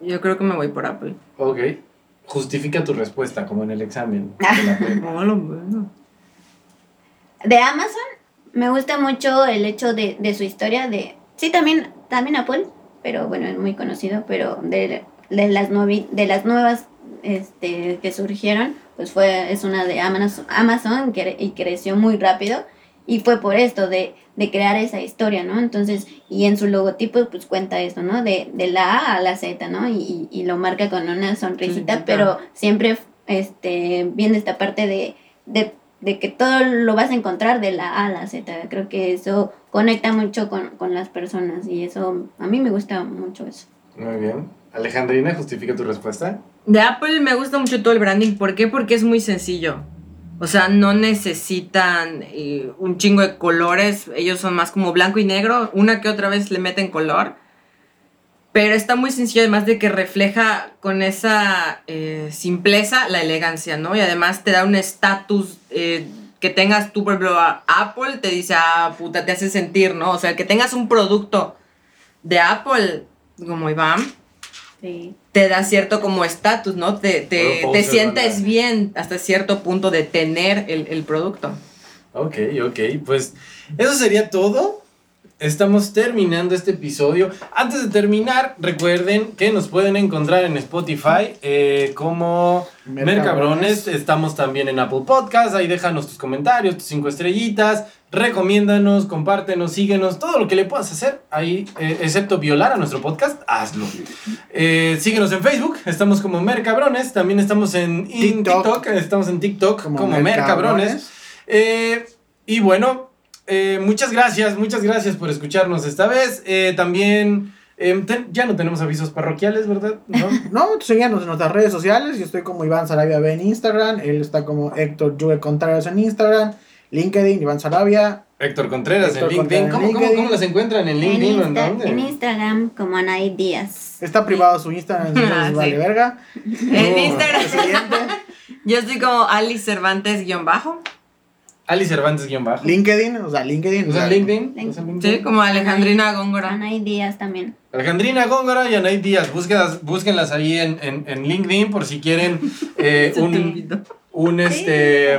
Yo creo que me voy por Apple. Ok. Justifica tu respuesta, como en el examen. de. Oh, lo bueno. De Amazon me gusta mucho el hecho de, de su historia de... Sí, también, también Apple, pero bueno, es muy conocido, pero de, de, las, nuevi- de las nuevas este, que surgieron, pues fue, es una de Amazon, Amazon que, y creció muy rápido y fue por esto de, de crear esa historia, ¿no? Entonces, y en su logotipo pues cuenta eso, ¿no? De, de la A a la Z, ¿no? Y, y, y lo marca con una sonrisita, Sonrisita. pero siempre este, viene esta parte de, de, de que todo lo vas a encontrar de la A a la Z. Creo que eso conecta mucho con, con las personas y eso, a mí me gusta mucho eso. Muy bien. Alejandrina, justifica tu respuesta. De Apple me gusta mucho todo el branding. ¿Por qué? Porque es muy sencillo. O sea, no necesitan eh, un chingo de colores. Ellos son más como blanco y negro. Una que otra vez le meten color. Pero está muy sencillo, además de que refleja con esa eh, simpleza la elegancia, ¿no? Y además te da un estatus eh, que tengas tú, por ejemplo, Apple, te dice, ah, puta, te hace sentir, ¿no? O sea, que tengas un producto de Apple, como Iván, Sí. Te da cierto como estatus, ¿no? Te, te, sientes bien hasta cierto punto de tener el, el producto. Ok, ok, pues eso sería todo. Estamos terminando este episodio. Antes de terminar, recuerden que nos pueden encontrar en Spotify eh, como Mercabrones. Estamos también en Apple Podcasts. Ahí déjanos tus comentarios, tus cinco estrellitas. Recomiéndanos, compártenos, síguenos. Todo lo que le puedas hacer ahí, eh, excepto violar a nuestro podcast, hazlo. Eh, síguenos en Facebook. Estamos como Mercabrones. También estamos en, en TikTok. TikTok. Estamos en TikTok como, Como Mercabrones. Mercabrones. Eh, y bueno, eh, muchas gracias, muchas gracias por escucharnos esta vez. Eh, también, eh, ten- ya no tenemos avisos parroquiales, ¿verdad? ¿No? No, síganos en nuestras redes sociales. Yo estoy como Iván Sarabia B en Instagram. Él está como Héctor Juve Contreras en Instagram. LinkedIn, Iván Sarabia. Héctor Contreras Héctor en LinkedIn. Contreras ¿Cómo, cómo, LinkedIn. cómo las encuentran en LinkedIn o en Insta- dónde? en Instagram como Anaí Díaz. Está privado su Instagram, entonces Ah, vale sí. verga. En Instagram. Yo estoy como Alice Cervantes guion bajo. Ali Cervantes guion bajo. LinkedIn, o sea, LinkedIn. o ¿Usan sea, LinkedIn? Sí, como Alejandrina Góngora. Anaí Díaz también. Alejandrina Góngora y Anaí Díaz. Búsquenlas, búsquenlas ahí en, en, en LinkedIn por si quieren eh, un, un, este,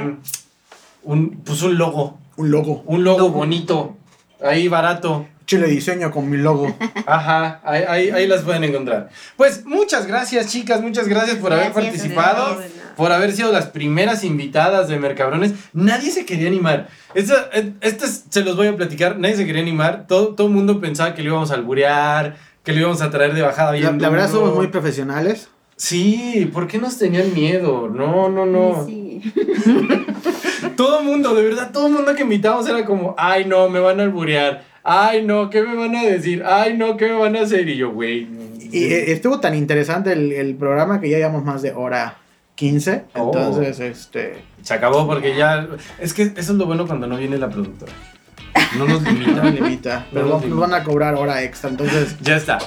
un, pues un logo. Un logo. Un logo bonito. Ahí barato. Chile diseño con mi logo. Ajá, ahí, ahí, ahí las pueden encontrar. Pues muchas gracias, chicas, muchas gracias por haber Gracias a participado, por haber sido las primeras invitadas de Mercabrones. Nadie se quería animar. Esto, eh, esto es- se los voy a platicar, nadie se quería animar. Todo, todo el mundo pensaba que lo íbamos a alburear, que lo íbamos a traer de bajada. La, bien la verdad somos muy profesionales. Sí, ¿por qué nos tenían miedo? No, no, no. Sí. Todo el mundo, de verdad, todo el mundo que invitamos era como, ay, no, me van a alburear. Ay, no, ¿qué me van a decir? Ay, no, ¿qué me van a hacer? Y yo, güey. Y eh, estuvo tan interesante el, el programa que ya llevamos más de hora 15. Oh. Entonces, este. Se acabó porque ya. Es que eso es lo bueno cuando no viene la productora. No nos No limita. me limita. Pero No nos van a cobrar hora extra. Entonces, ya está.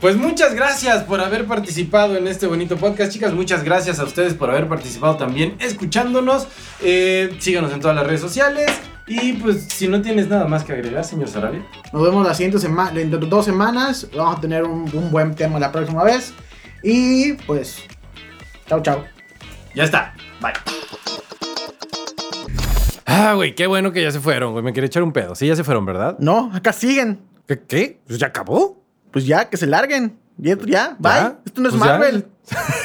Pues muchas gracias por haber participado en este bonito podcast, chicas. Muchas gracias a ustedes por haber participado también escuchándonos. Eh, síganos en todas las redes sociales. Y pues, si no tienes nada más que agregar, señor Sarabia. nos vemos la siguiente semana. Dentro de dos semanas. Vamos a tener un, un buen tema la próxima vez. Y pues. Chao, chao. Ya está. Bye. Ah, güey, qué bueno que ya se fueron, güey. Me quería echar un pedo. Sí, ya se fueron, ¿verdad? No, acá siguen. ¿Qué? ¿Qué? Pues ya acabó. Pues ya, que se larguen. Ya, ya, bye. ¿Ya? Esto no es Pues. Marvel.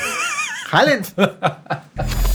Jalen.